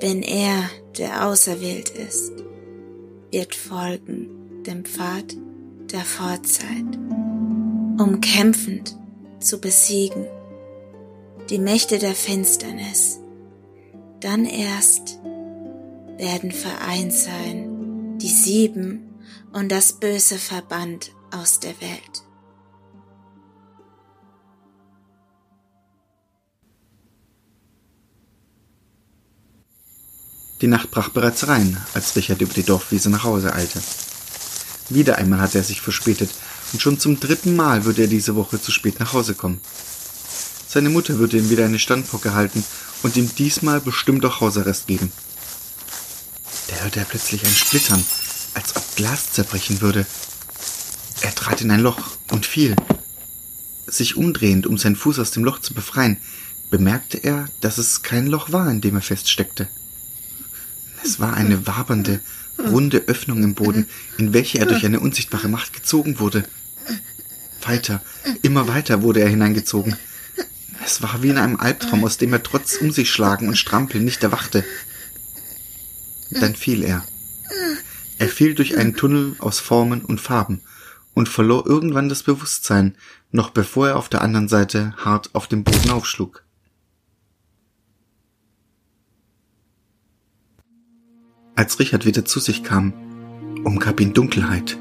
wenn er, der auserwählt ist, wird folgen dem Pfad der Vorzeit, um kämpfend zu besiegen die Mächte der Finsternis. Dann erst werden vereint sein die Sieben und das Böse verbannt aus der Welt. Die Nacht brach bereits rein, als Richard über die Dorfwiese nach Hause eilte. Wieder einmal hatte er sich verspätet, und schon zum dritten Mal würde er diese Woche zu spät nach Hause kommen. Seine Mutter würde ihm wieder eine Standpocke halten und ihm diesmal bestimmt auch Hausarrest geben. Da hörte er plötzlich ein Splittern, als ob Glas zerbrechen würde. Er trat in ein Loch und fiel. Sich umdrehend, um seinen Fuß aus dem Loch zu befreien, bemerkte er, dass es kein Loch war, in dem er feststeckte. Es war eine wabernde, runde Öffnung im Boden, in welche er durch eine unsichtbare Macht gezogen wurde. Weiter, immer weiter wurde er hineingezogen. Es war wie in einem Albtraum, aus dem er trotz um sich schlagen und strampeln nicht erwachte. Dann fiel er. Er fiel durch einen Tunnel aus Formen und Farben und verlor irgendwann das Bewusstsein, noch bevor er auf der anderen Seite hart auf dem Boden aufschlug. Als Richard wieder zu sich kam, umgab ihn Dunkelheit.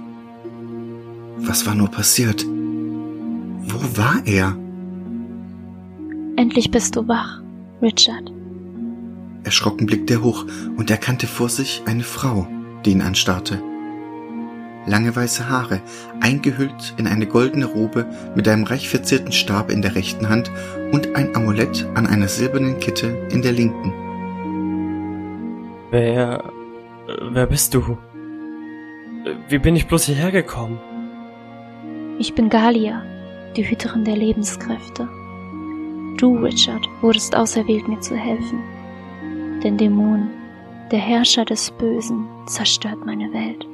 Was war nur passiert? Wo war er? Endlich bist du wach, Richard. Erschrocken blickte er hoch und erkannte vor sich eine Frau, die ihn anstarrte. Lange weiße Haare, eingehüllt in eine goldene Robe mit einem reich verzierten Stab in der rechten Hand und ein Amulett an einer silbernen Kette in der linken. Wer Wer bist du? Wie bin ich bloß hierher gekommen? Ich bin Galia, die Hüterin der Lebenskräfte. Du, Richard, wurdest auserwählt, mir zu helfen. Denn Dämon, der Herrscher des Bösen, zerstört meine Welt.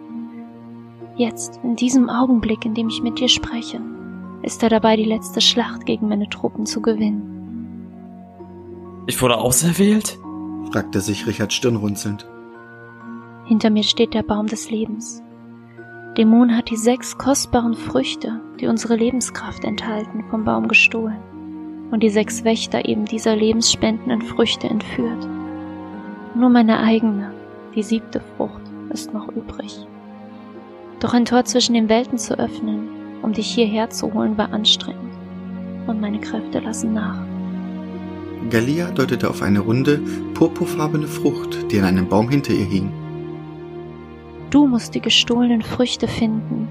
Jetzt, in diesem Augenblick, in dem ich mit dir spreche, ist er dabei, die letzte Schlacht gegen meine Truppen zu gewinnen. Ich wurde auserwählt? fragte sich Richard stirnrunzelnd. Hinter mir steht der Baum des Lebens. Dämon hat die sechs kostbaren Früchte, die unsere Lebenskraft enthalten, vom Baum gestohlen und die sechs Wächter eben dieser lebensspendenden Früchte entführt. Nur meine eigene, die siebte Frucht, ist noch übrig. Doch ein Tor zwischen den Welten zu öffnen, um dich hierher zu holen, war anstrengend, und meine Kräfte lassen nach. Galia deutete auf eine runde, purpurfarbene Frucht, die an einem Baum hinter ihr hing. Du musst die gestohlenen Früchte finden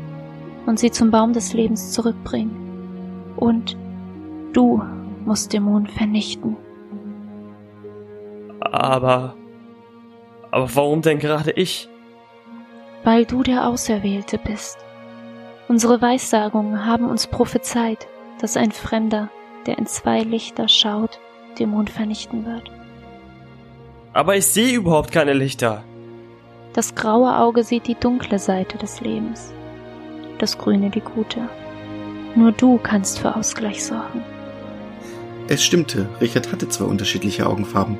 und sie zum Baum des Lebens zurückbringen. Und du musst Dämonen vernichten. Aber. Aber warum denn gerade ich? Weil du der Auserwählte bist. Unsere Weissagungen haben uns prophezeit, dass ein Fremder, der in zwei Lichter schaut, Dämon vernichten wird. Aber ich sehe überhaupt keine Lichter. Das graue Auge sieht die dunkle Seite des Lebens, das grüne die gute. Nur du kannst für Ausgleich sorgen. Es stimmte, Richard hatte zwei unterschiedliche Augenfarben.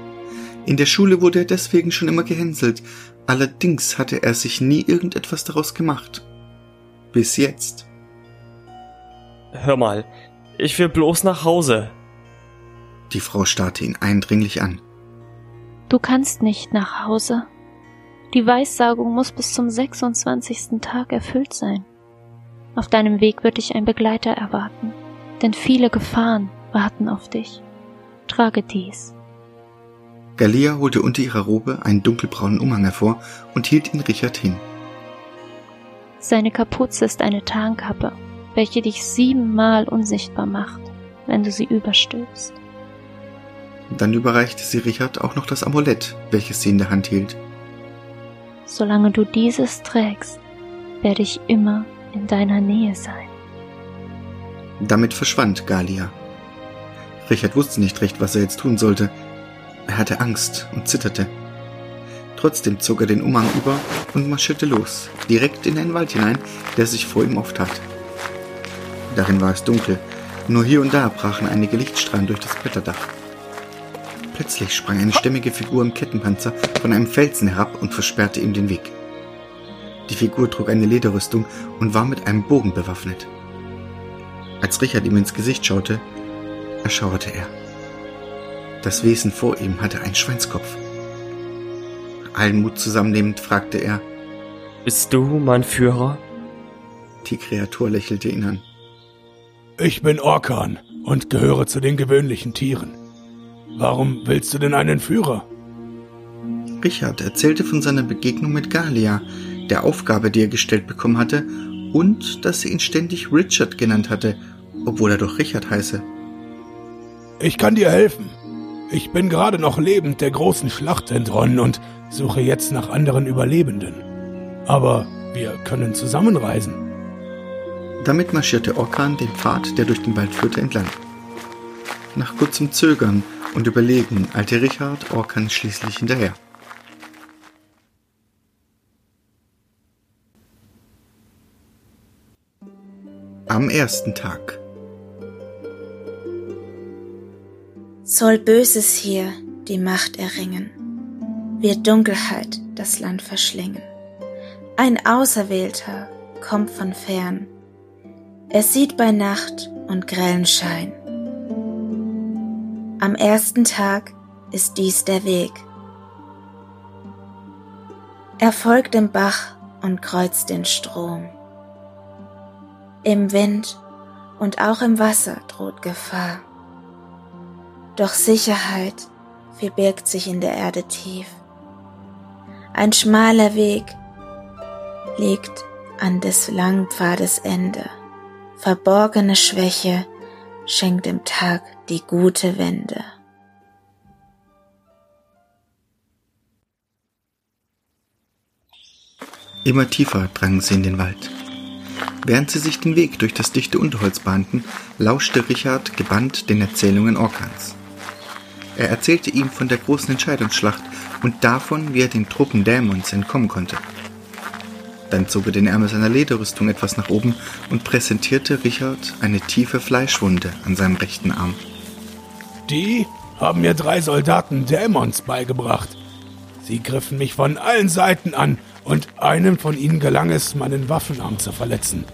In der Schule wurde er deswegen schon immer gehänselt, allerdings hatte er sich nie irgendetwas daraus gemacht. Bis jetzt. Hör mal, ich will bloß nach Hause. Die Frau starrte ihn eindringlich an. Du kannst nicht nach Hause. Die Weissagung muss bis zum 26. Tag erfüllt sein. Auf deinem Weg wird dich ein Begleiter erwarten, denn viele Gefahren warten auf dich. Trage dies. Galia holte unter ihrer Robe einen dunkelbraunen Umhang hervor und hielt ihn Richard hin. Seine Kapuze ist eine Tarnkappe, welche dich siebenmal unsichtbar macht, wenn du sie überstülpst. Dann überreichte sie Richard auch noch das Amulett, welches sie in der Hand hielt. Solange du dieses trägst, werde ich immer in deiner Nähe sein. Damit verschwand Galia. Richard wusste nicht recht, was er jetzt tun sollte. Er hatte Angst und zitterte. Trotzdem zog er den Umhang über und marschierte los, direkt in einen Wald hinein, der sich vor ihm auftat. Darin war es dunkel, nur hier und da brachen einige Lichtstrahlen durch das Blätterdach. Plötzlich sprang eine stämmige Figur im Kettenpanzer von einem Felsen herab und versperrte ihm den Weg. Die Figur trug eine Lederrüstung und war mit einem Bogen bewaffnet. Als Richard ihm ins Gesicht schaute, erschauerte er. Das Wesen vor ihm hatte einen Schweinskopf. Allen Mut zusammennehmend fragte er, Bist du mein Führer? Die Kreatur lächelte ihn an. Ich bin Orkan und gehöre zu den gewöhnlichen Tieren. Warum willst du denn einen Führer? Richard erzählte von seiner Begegnung mit Galia, der Aufgabe, die er gestellt bekommen hatte, und dass sie ihn ständig Richard genannt hatte, obwohl er doch Richard heiße. Ich kann dir helfen. Ich bin gerade noch lebend der großen Schlacht entronnen und suche jetzt nach anderen Überlebenden. Aber wir können zusammenreisen. Damit marschierte Orkan den Pfad, der durch den Wald führte, entlang. Nach kurzem Zögern und Überlegen eilte Richard Orkan schließlich hinterher. Am ersten Tag. Soll Böses hier die Macht erringen, wird Dunkelheit das Land verschlingen. Ein Auserwählter kommt von fern, er sieht bei Nacht und grellen Schein. Am ersten Tag ist dies der Weg. Er folgt dem Bach und kreuzt den Strom. Im Wind und auch im Wasser droht Gefahr. Doch Sicherheit verbirgt sich in der Erde tief. Ein schmaler Weg liegt an des langen Pfades Ende. Verborgene Schwäche schenkt dem Tag die gute Wende. Immer tiefer drangen sie in den Wald. Während sie sich den Weg durch das dichte Unterholz bahnten, lauschte Richard gebannt den Erzählungen Orkans. Er erzählte ihm von der großen Entscheidungsschlacht und davon, wie er den Truppen Dämons entkommen konnte. Dann zog er den Ärmel seiner Lederrüstung etwas nach oben und präsentierte Richard eine tiefe Fleischwunde an seinem rechten Arm. Die haben mir drei Soldaten Dämons beigebracht. Sie griffen mich von allen Seiten an und einem von ihnen gelang es, meinen Waffenarm zu verletzen.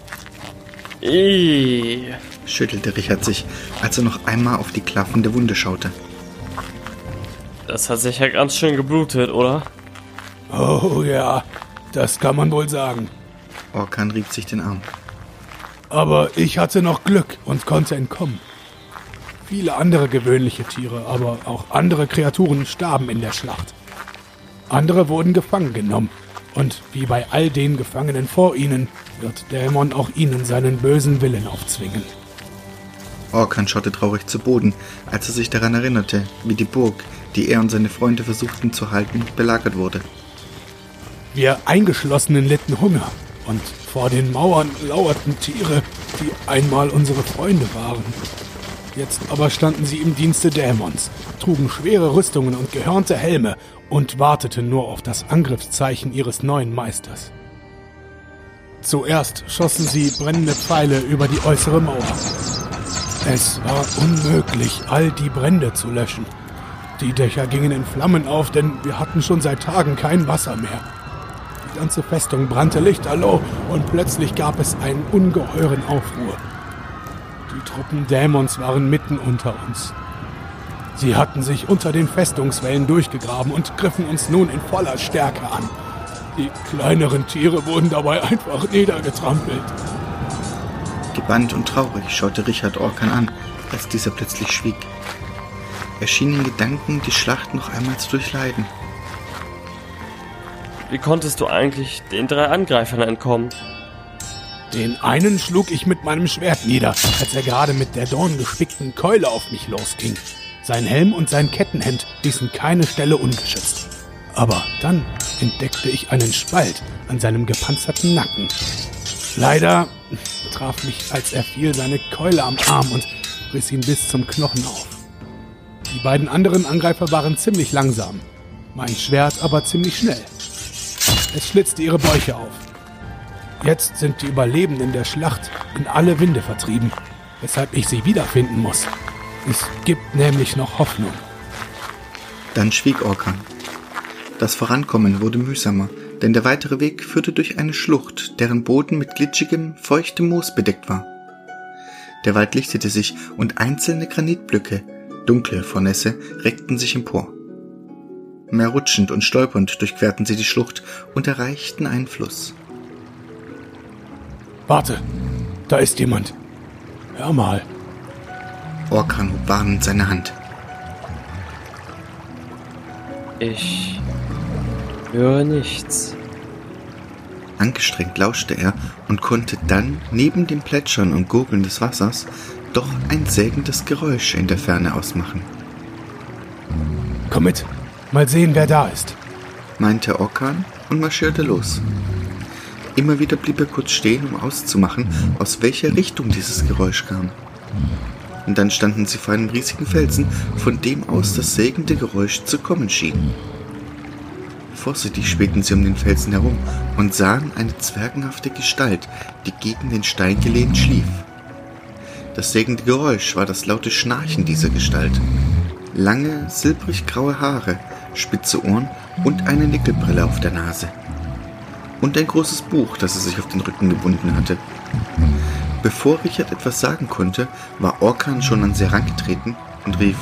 Ih. schüttelte Richard sich, als er noch einmal auf die klaffende Wunde schaute. Das hat sicher ganz schön geblutet, oder? Oh ja, das kann man wohl sagen. Orkan rieb sich den Arm. Aber ich hatte noch Glück und konnte entkommen. Viele andere gewöhnliche Tiere, aber auch andere Kreaturen starben in der Schlacht. Andere wurden gefangen genommen. Und wie bei all den Gefangenen vor ihnen, wird Dämon auch ihnen seinen bösen Willen aufzwingen. Orkan schaute traurig zu Boden, als er sich daran erinnerte, wie die Burg, die er und seine Freunde versuchten zu halten, belagert wurde. Wir Eingeschlossenen litten Hunger und vor den Mauern lauerten Tiere, die einmal unsere Freunde waren. Jetzt aber standen sie im Dienste Dämons, trugen schwere Rüstungen und gehörnte Helme und warteten nur auf das Angriffszeichen ihres neuen Meisters. Zuerst schossen sie brennende Pfeile über die äußere Mauer. Es war unmöglich, all die Brände zu löschen. Die Dächer gingen in Flammen auf, denn wir hatten schon seit Tagen kein Wasser mehr. Die ganze Festung brannte lichterloh und plötzlich gab es einen ungeheuren Aufruhr. Die Truppen Dämons waren mitten unter uns. Sie hatten sich unter den Festungswellen durchgegraben und griffen uns nun in voller Stärke an. Die kleineren Tiere wurden dabei einfach niedergetrampelt. Gebannt und traurig schaute Richard Orkan an, als dieser plötzlich schwieg. Er schien in Gedanken, die Schlacht noch einmal zu durchleiden. Wie konntest du eigentlich den drei Angreifern entkommen? Den einen schlug ich mit meinem Schwert nieder, als er gerade mit der dorngespickten Keule auf mich losging. Sein Helm und sein Kettenhemd ließen keine Stelle ungeschützt. Aber dann entdeckte ich einen Spalt an seinem gepanzerten Nacken. Leider traf mich, als er fiel, seine Keule am Arm und riss ihn bis zum Knochen auf. Die beiden anderen Angreifer waren ziemlich langsam, mein Schwert aber ziemlich schnell. Es schlitzte ihre Bäuche auf. Jetzt sind die Überlebenden der Schlacht in alle Winde vertrieben, weshalb ich sie wiederfinden muss. Es gibt nämlich noch Hoffnung. Dann schwieg Orkan. Das Vorankommen wurde mühsamer, denn der weitere Weg führte durch eine Schlucht, deren Boden mit glitschigem, feuchtem Moos bedeckt war. Der Wald lichtete sich und einzelne Granitblöcke, dunkle Nässe, reckten sich empor. Mehr rutschend und stolpernd durchquerten sie die Schlucht und erreichten einen Fluss. Warte, da ist jemand. Hör mal. Orkan hob warnend seine Hand. Ich höre nichts. Angestrengt lauschte er und konnte dann neben dem Plätschern und Gurgeln des Wassers doch ein sägendes Geräusch in der Ferne ausmachen. Komm mit, mal sehen, wer da ist, meinte Orkan und marschierte los. Immer wieder blieb er kurz stehen, um auszumachen, aus welcher Richtung dieses Geräusch kam. Und dann standen sie vor einem riesigen Felsen, von dem aus das sägende Geräusch zu kommen schien. Vorsichtig spähten sie um den Felsen herum und sahen eine zwergenhafte Gestalt, die gegen den Stein gelehnt schlief. Das sägende Geräusch war das laute Schnarchen dieser Gestalt. Lange, silbrig graue Haare, spitze Ohren und eine Nickelbrille auf der Nase. Und ein großes Buch, das er sich auf den Rücken gebunden hatte. Bevor Richard etwas sagen konnte, war Orkan schon an sie herangetreten und rief: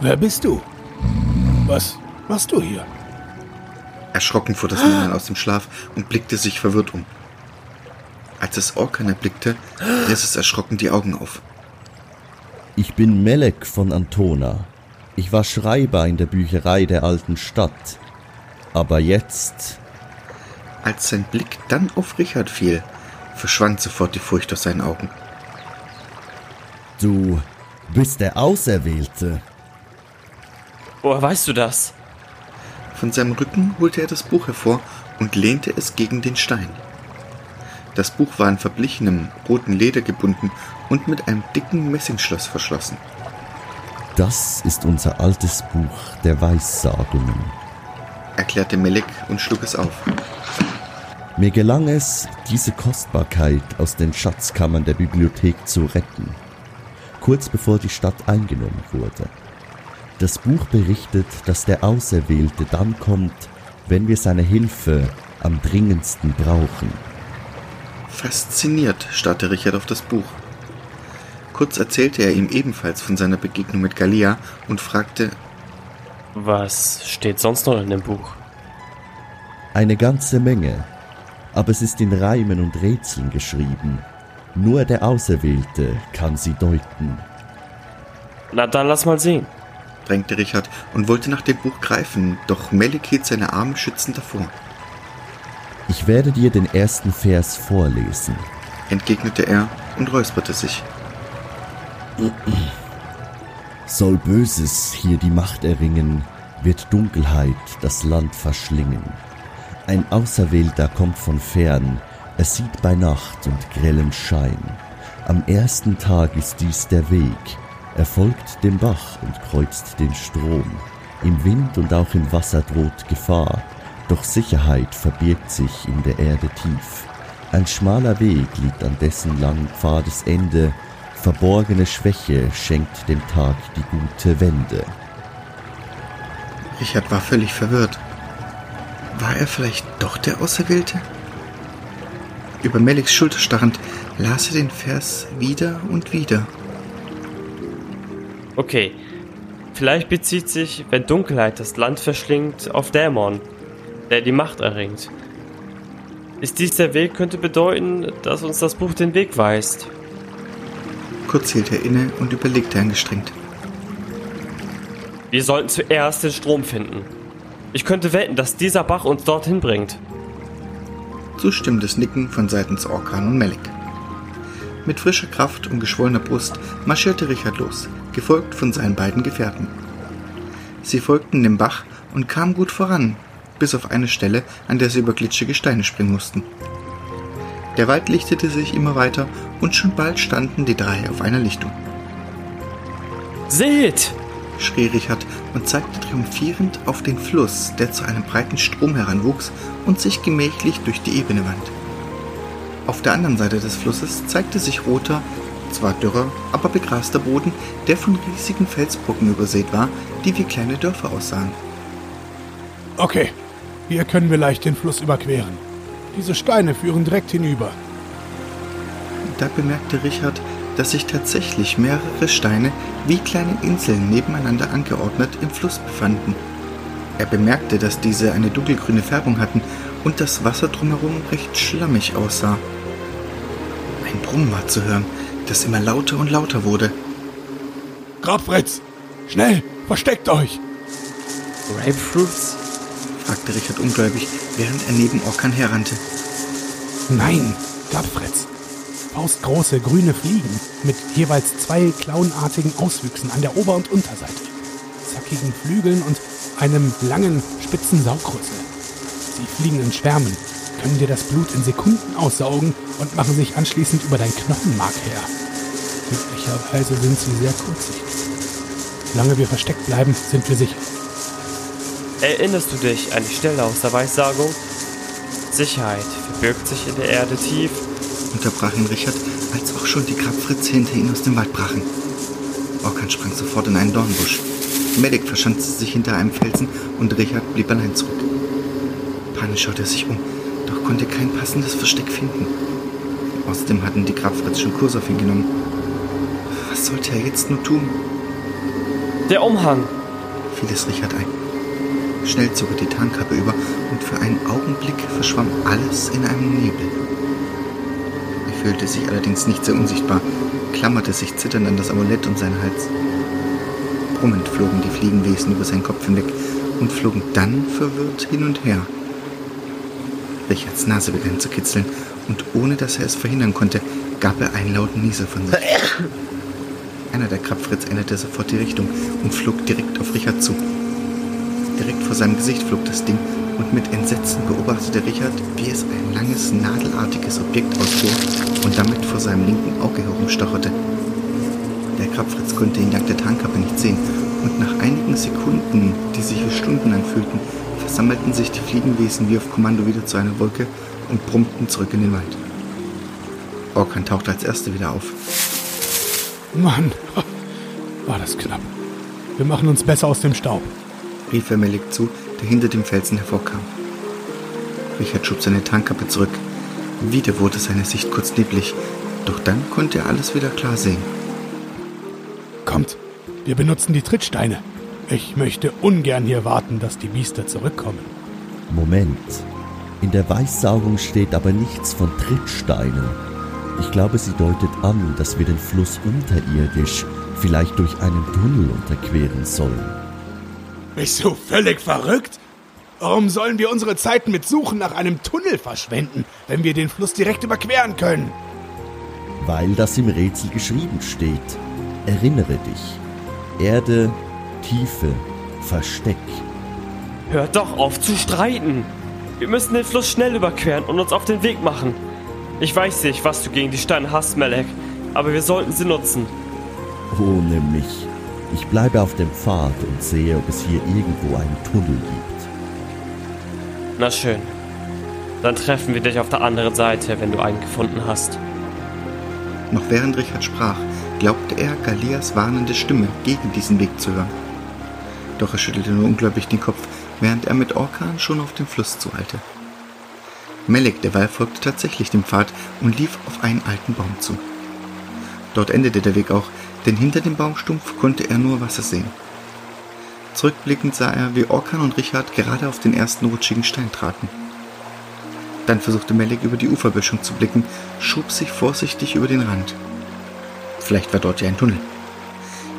Wer bist du? Was machst du hier? Erschrocken fuhr das Männlein aus dem Schlaf und blickte sich verwirrt um. Als es Orkan erblickte, riss es erschrocken die Augen auf. Ich bin Melek von Antona. Ich war Schreiber in der Bücherei der alten Stadt. Aber jetzt. Als sein Blick dann auf Richard fiel, verschwand sofort die Furcht aus seinen Augen. Du bist der Auserwählte. Woher weißt du das? Von seinem Rücken holte er das Buch hervor und lehnte es gegen den Stein. Das Buch war in verblichenem roten Leder gebunden und mit einem dicken Messingschloss verschlossen. Das ist unser altes Buch der Weissagungen, erklärte Melek und schlug es auf. Mir gelang es, diese Kostbarkeit aus den Schatzkammern der Bibliothek zu retten, kurz bevor die Stadt eingenommen wurde. Das Buch berichtet, dass der Auserwählte dann kommt, wenn wir seine Hilfe am dringendsten brauchen. Fasziniert starrte Richard auf das Buch. Kurz erzählte er ihm ebenfalls von seiner Begegnung mit Galia und fragte, Was steht sonst noch in dem Buch? Eine ganze Menge, aber es ist in Reimen und Rätseln geschrieben. Nur der Auserwählte kann sie deuten. Na dann lass mal sehen drängte Richard und wollte nach dem Buch greifen, doch Melik hielt seine Arme schützend davor. Ich werde dir den ersten Vers vorlesen, entgegnete er und räusperte sich. Soll Böses hier die Macht erringen, wird Dunkelheit das Land verschlingen. Ein Auserwählter kommt von fern, er sieht bei Nacht und grellem Schein. Am ersten Tag ist dies der Weg, er folgt dem Bach und kreuzt den Strom. Im Wind und auch im Wasser droht Gefahr, doch Sicherheit verbirgt sich in der Erde tief. Ein schmaler Weg liegt an dessen langen Pfadesende, verborgene Schwäche schenkt dem Tag die gute Wende. Richard war völlig verwirrt. War er vielleicht doch der Auserwählte? Über Meliks Schulter starrend las er den Vers wieder und wieder. Okay. Vielleicht bezieht sich, wenn Dunkelheit das Land verschlingt, auf Dämon, der die Macht erringt. Ist dies der Weg, könnte bedeuten, dass uns das Buch den Weg weist. Kurz hielt er inne und überlegte angestrengt. Wir sollten zuerst den Strom finden. Ich könnte wetten, dass dieser Bach uns dorthin bringt. Zustimmendes Nicken von seitens Orkan und Melik. Mit frischer Kraft und geschwollener Brust marschierte Richard los, gefolgt von seinen beiden Gefährten. Sie folgten dem Bach und kamen gut voran, bis auf eine Stelle, an der sie über glitschige Steine springen mussten. Der Wald lichtete sich immer weiter und schon bald standen die drei auf einer Lichtung. Seht! schrie Richard und zeigte triumphierend auf den Fluss, der zu einem breiten Strom heranwuchs und sich gemächlich durch die Ebene wand. Auf der anderen Seite des Flusses zeigte sich roter, Zwar dürrer, aber begraster Boden, der von riesigen Felsbrocken übersät war, die wie kleine Dörfer aussahen. Okay, hier können wir leicht den Fluss überqueren. Diese Steine führen direkt hinüber. Da bemerkte Richard, dass sich tatsächlich mehrere Steine wie kleine Inseln nebeneinander angeordnet im Fluss befanden. Er bemerkte, dass diese eine dunkelgrüne Färbung hatten und das Wasser drumherum recht schlammig aussah. Ein Brummen war zu hören, das immer lauter und lauter wurde. Grabfritz! Schnell! Versteckt euch! Grapefruits? Fragte Richard ungläubig, während er neben Orkan herrannte. Nein, Grabfritz. Faustgroße grüne Fliegen mit jeweils zwei klauenartigen Auswüchsen an der Ober- und Unterseite, zackigen Flügeln und einem langen, spitzen Saugrüssel. Sie fliegen in Schwärmen, können dir das Blut in Sekunden aussaugen und machen sich anschließend über dein Knochenmark her. Möglicherweise sind sie sehr kurzsichtig. Solange wir versteckt bleiben, sind wir sicher. Erinnerst du dich an die Stelle aus der Weissagung? Sicherheit verbirgt sich in der Erde tief. Unterbrach ihn Richard, als auch schon die Grabfritze hinter ihn aus dem Wald brachen. Orkan sprang sofort in einen Dornbusch. Medic verschanzte sich hinter einem Felsen und Richard blieb allein zurück. Panisch schaute er sich um, doch konnte kein passendes Versteck finden. Außerdem hatten die Grabfritz schon Kurs auf ihn genommen. Was sollte er jetzt nur tun? Der Umhang! fiel es Richard ein. Schnell zog er die Tarnkappe über und für einen Augenblick verschwamm alles in einem Nebel. Er fühlte sich allerdings nicht sehr unsichtbar, klammerte sich zitternd an das Amulett um seinen Hals. Brummend flogen die Fliegenwesen über seinen Kopf hinweg und flogen dann verwirrt hin und her. Richards Nase begann zu kitzeln und ohne dass er es verhindern konnte, gab er einen lauten Nieser von sich. Einer der Krabfritz änderte sofort die Richtung und flog direkt auf Richard zu. Direkt vor seinem Gesicht flog das Ding und mit Entsetzen beobachtete Richard, wie es ein langes, nadelartiges Objekt ausfuhr und damit vor seinem linken Auge herumstocherte. Der Krabfritz konnte ihn dank der Tarnkappe nicht sehen und nach einigen Sekunden, die sich wie Stunden anfühlten, versammelten sich die Fliegenwesen wie auf Kommando wieder zu einer Wolke und brummten zurück in den Wald. Orkan tauchte als Erster wieder auf. Mann, war das knapp. Wir machen uns besser aus dem Staub. Rief er Melik zu, der hinter dem Felsen hervorkam. Richard schob seine Tarnkappe zurück. Wieder wurde seine Sicht kurz neblig, doch dann konnte er alles wieder klar sehen. Kommt, wir benutzen die Trittsteine. Ich möchte ungern hier warten, dass die Biester zurückkommen. Moment. In der Weissaugung steht aber nichts von Trittsteinen. Ich glaube, sie deutet an, dass wir den Fluss unterirdisch, vielleicht durch einen Tunnel unterqueren sollen. Bist du völlig verrückt? Warum sollen wir unsere Zeit mit Suchen nach einem Tunnel verschwenden, wenn wir den Fluss direkt überqueren können? Weil das im Rätsel geschrieben steht. Erinnere dich. Erde, Tiefe, Versteck. Hört doch auf zu streiten! Wir müssen den Fluss schnell überqueren und uns auf den Weg machen. Ich weiß nicht, was du gegen die Steine hast, Melek, aber wir sollten sie nutzen. Oh, nämlich. Ich bleibe auf dem Pfad und sehe, ob es hier irgendwo einen Tunnel gibt. Na schön. Dann treffen wir dich auf der anderen Seite, wenn du einen gefunden hast. Noch während Richard sprach, glaubte er, Galias warnende Stimme gegen diesen Weg zu hören. Doch er schüttelte nur ungläubig den Kopf, während er mit Orkan schon auf den Fluss zueilte. Melek derweil folgte tatsächlich dem Pfad und lief auf einen alten Baum zu. Dort endete der Weg auch, denn hinter dem Baumstumpf konnte er nur Wasser sehen. Zurückblickend sah er, wie Orkan und Richard gerade auf den ersten rutschigen Stein traten. Dann versuchte Melek über die Uferböschung zu blicken, schob sich vorsichtig über den Rand. Vielleicht war dort ja ein Tunnel.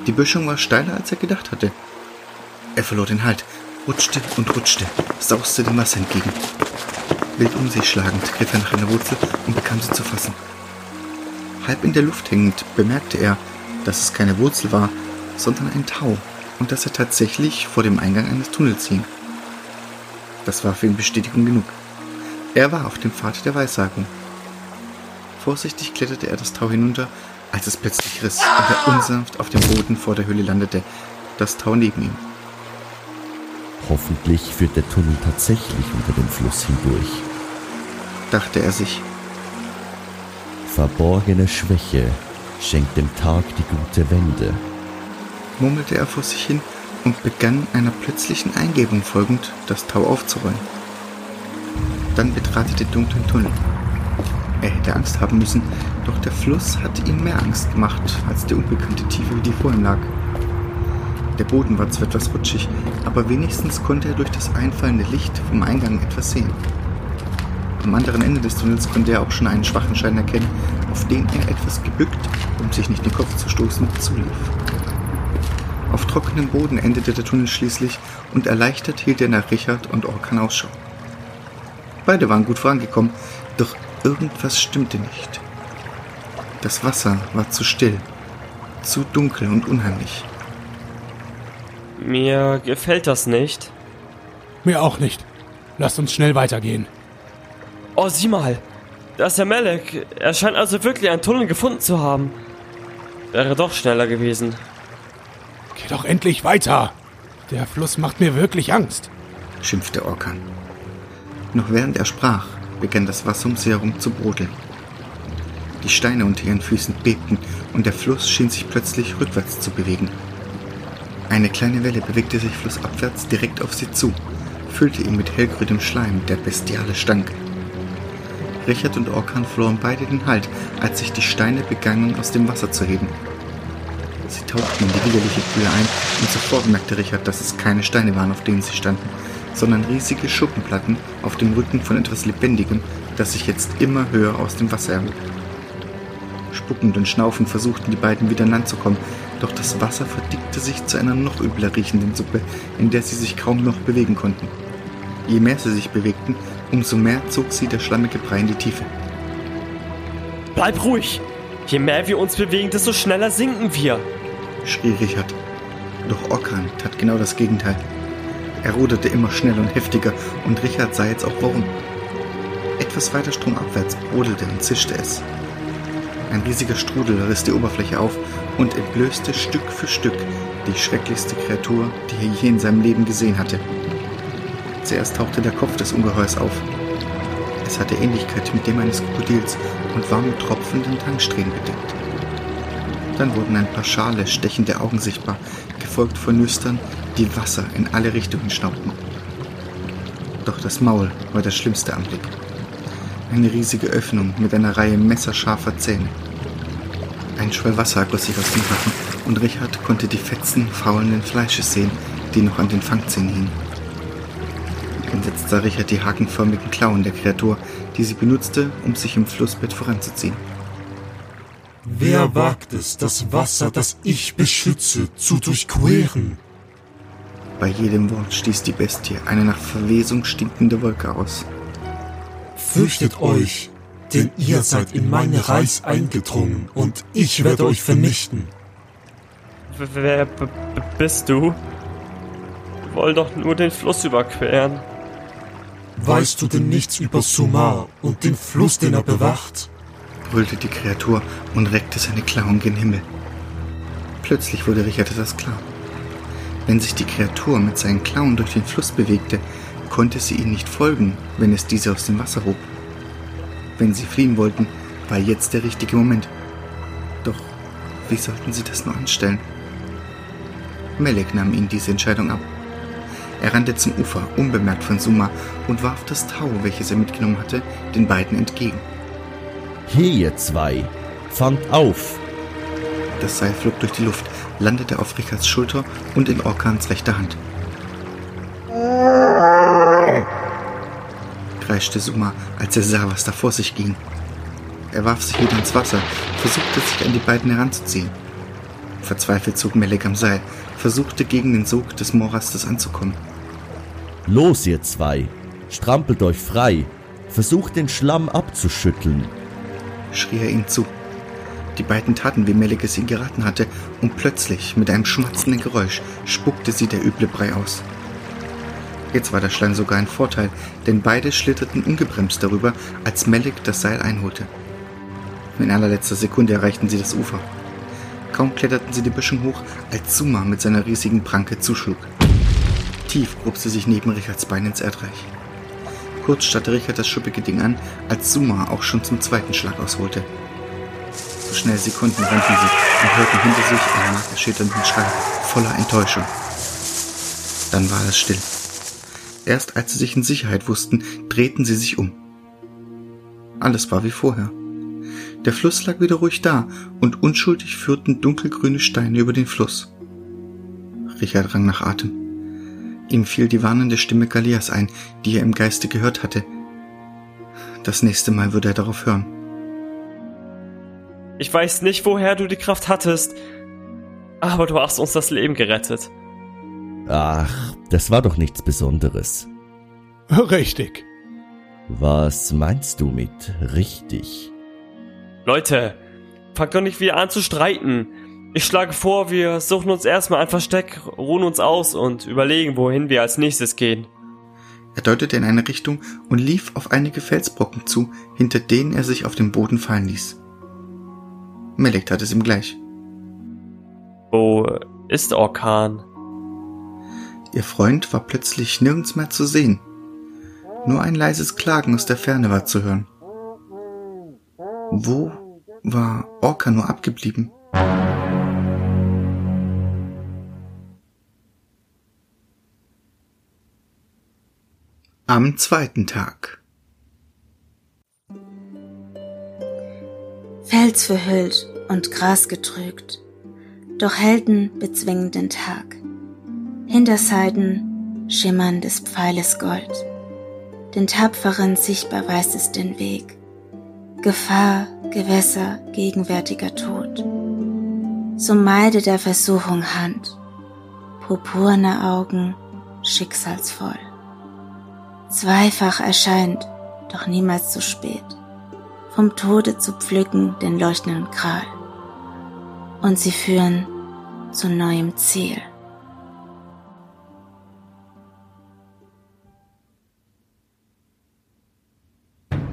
Die Böschung war steiler, als er gedacht hatte. Er verlor den Halt, rutschte und rutschte, sauste dem Wasser entgegen. Wild um sich schlagend griff er nach einer Wurzel und bekam sie zu fassen. Halb in der Luft hängend bemerkte er, dass es keine Wurzel war, sondern ein Tau und dass er tatsächlich vor dem Eingang eines Tunnels hing. Das war für ihn Bestätigung genug. Er war auf dem Pfad der Weissagung. Vorsichtig kletterte er das Tau hinunter, als es plötzlich riss und er unsanft auf dem Boden vor der Höhle landete, das Tau neben ihm. Hoffentlich führt der Tunnel tatsächlich unter dem Fluss hindurch. Dachte er sich. Verborgene Schwäche schenkt dem Tag die gute Wende, murmelte er vor sich hin und begann einer plötzlichen Eingebung folgend, das Tau aufzurollen. Dann betrat er den dunklen Tunnel. Er hätte Angst haben müssen, doch der Fluss hatte ihm mehr Angst gemacht als die unbekannte Tiefe, die vor ihm lag. Der Boden war zwar etwas rutschig, aber wenigstens konnte er durch das einfallende Licht vom Eingang etwas sehen. Am anderen Ende des Tunnels konnte er auch schon einen schwachen Schein erkennen, auf den er etwas gebückt, um sich nicht den Kopf zu stoßen, zulief. Auf trockenem Boden endete der Tunnel schließlich und erleichtert hielt er nach Richard und Orkan Ausschau. Beide waren gut vorangekommen, doch irgendwas stimmte nicht. Das Wasser war zu still, zu dunkel und unheimlich. Mir gefällt das nicht. Mir auch nicht. Lasst uns schnell weitergehen. Oh, sieh mal. Da ist der Melek. Er scheint also wirklich einen Tunnel gefunden zu haben. Wäre doch schneller gewesen. Geh doch endlich weiter. Der Fluss macht mir wirklich Angst, schimpfte Orkan. Noch während er sprach, begann das Wasser um sie herum zu brodeln. Die Steine unter ihren Füßen bebten und der Fluss schien sich plötzlich rückwärts zu bewegen. Eine kleine Welle bewegte sich flussabwärts direkt auf sie zu, füllte ihn mit hellgrünem Schleim, der bestiale stank. Richard und Orkan verloren beide den Halt, als sich die Steine begannen aus dem Wasser zu heben. Sie tauchten in die widerliche Kühle ein und sofort merkte Richard, dass es keine Steine waren, auf denen sie standen, sondern riesige Schuppenplatten auf dem Rücken von etwas Lebendigem, das sich jetzt immer höher aus dem Wasser erhob. Spuckend und schnaufend versuchten die beiden wieder an Land zu kommen, doch das Wasser verdickte sich zu einer noch übler riechenden Suppe, in der sie sich kaum noch bewegen konnten. Je mehr sie sich bewegten, umso mehr zog sie der schlammige Brei in die Tiefe. Bleib ruhig! Je mehr wir uns bewegen, desto schneller sinken wir! schrie Richard. Doch Ockran tat genau das Gegenteil. Er ruderte immer schneller und heftiger und Richard sah jetzt auch warum. Etwas weiter stromabwärts brodelte und zischte es. Ein riesiger Strudel riss die Oberfläche auf und entblößte Stück für Stück die schrecklichste Kreatur, die er je in seinem Leben gesehen hatte. Zuerst tauchte der Kopf des Ungeheuers auf. Es hatte Ähnlichkeit mit dem eines Krokodils und war mit tropfenden Tanksträhnen bedeckt. Dann wurden ein paar schale, stechende Augen sichtbar, gefolgt von Nüstern, die Wasser in alle Richtungen schnaubten. Doch das Maul war der schlimmste Anblick. Eine riesige Öffnung mit einer Reihe messerscharfer Zähne. Ein Schwall Wasser goss sich aus dem Rachen und Richard konnte die Fetzen faulenden Fleisches sehen, die noch an den Fangzähnen hingen. Entsetzt sah Richard die hakenförmigen Klauen der Kreatur, die sie benutzte, um sich im Flussbett voranzuziehen. Wer wagt es, das Wasser, das ich beschütze, zu durchqueren? Bei jedem Wort stieß die Bestie eine nach Verwesung stinkende Wolke aus. Fürchtet euch, denn ihr seid in meine Reis eingedrungen und ich werde euch vernichten. Wer bist du? Wir wollen doch nur den Fluss überqueren. Weißt du denn nichts über Sumar und den Fluss, den er bewacht? brüllte die Kreatur und reckte seine Klauen gen Himmel. Plötzlich wurde Richard etwas klar. Wenn sich die Kreatur mit seinen Klauen durch den Fluss bewegte, konnte sie ihnen nicht folgen, wenn es diese aus dem Wasser hob. Wenn sie fliehen wollten, war jetzt der richtige Moment. Doch wie sollten sie das nur anstellen? Melek nahm ihnen diese Entscheidung ab. Er rannte zum Ufer, unbemerkt von Suma, und warf das Tau, welches er mitgenommen hatte, den beiden entgegen. Hier, ihr zwei, fangt auf! Das Seil flog durch die Luft, landete auf Richards Schulter und in Orkans rechter Hand. kreischte Suma, als er sah, was da vor sich ging. Er warf sich wieder ins Wasser, versuchte sich an die beiden heranzuziehen. Verzweifelt zog Melek am Seil, versuchte gegen den Sog des Morastes anzukommen. Los, ihr zwei! Strampelt euch frei! Versucht den Schlamm abzuschütteln! schrie er ihm zu. Die beiden taten, wie Melek es ihnen geraten hatte, und plötzlich, mit einem schmatzenden Geräusch, spuckte sie der üble Brei aus. Jetzt war der Schleim sogar ein Vorteil, denn beide schlitterten ungebremst darüber, als Melek das Seil einholte. In allerletzter Sekunde erreichten sie das Ufer. Kaum kletterten sie die Böschung hoch, als Suma mit seiner riesigen Pranke zuschlug. Tief grub sie sich neben Richards Bein ins Erdreich. Kurz starrte Richard das schuppige Ding an, als Suma auch schon zum zweiten Schlag ausholte. So schnell sie konnten, rannten sie und hörten hinter sich einen markerschütternden Schrei voller Enttäuschung. Dann war es still. Erst als sie sich in Sicherheit wussten, drehten sie sich um. Alles war wie vorher. Der Fluss lag wieder ruhig da und unschuldig führten dunkelgrüne Steine über den Fluss. Richard rang nach Atem. Ihm fiel die warnende Stimme Galias ein, die er im Geiste gehört hatte. Das nächste Mal würde er darauf hören. Ich weiß nicht, woher du die Kraft hattest, aber du hast uns das Leben gerettet. Ach, das war doch nichts Besonderes. Richtig. Was meinst du mit richtig? Leute, fangt doch nicht wieder an zu streiten. Ich schlage vor, wir suchen uns erstmal ein Versteck, ruhen uns aus und überlegen, wohin wir als nächstes gehen. Er deutete in eine Richtung und lief auf einige Felsbrocken zu, hinter denen er sich auf den Boden fallen ließ. Melek tat es ihm gleich. Wo ist Orkan? Ihr Freund war plötzlich nirgends mehr zu sehen. Nur ein leises Klagen aus der Ferne war zu hören. Wo war Orca nur abgeblieben? Am zweiten Tag. Fels verhüllt und Gras getrügt, doch Helden bezwingen den Tag. Hinterseiten schimmern des Pfeiles Gold, den Tapferen sichtbar weiß es den Weg. Gefahr, Gewässer, gegenwärtiger Tod. So meide der Versuchung Hand, purpurne Augen, schicksalsvoll. Zweifach erscheint, doch niemals zu spät, vom Tode zu pflücken den leuchtenden Kral. Und sie führen zu neuem Ziel.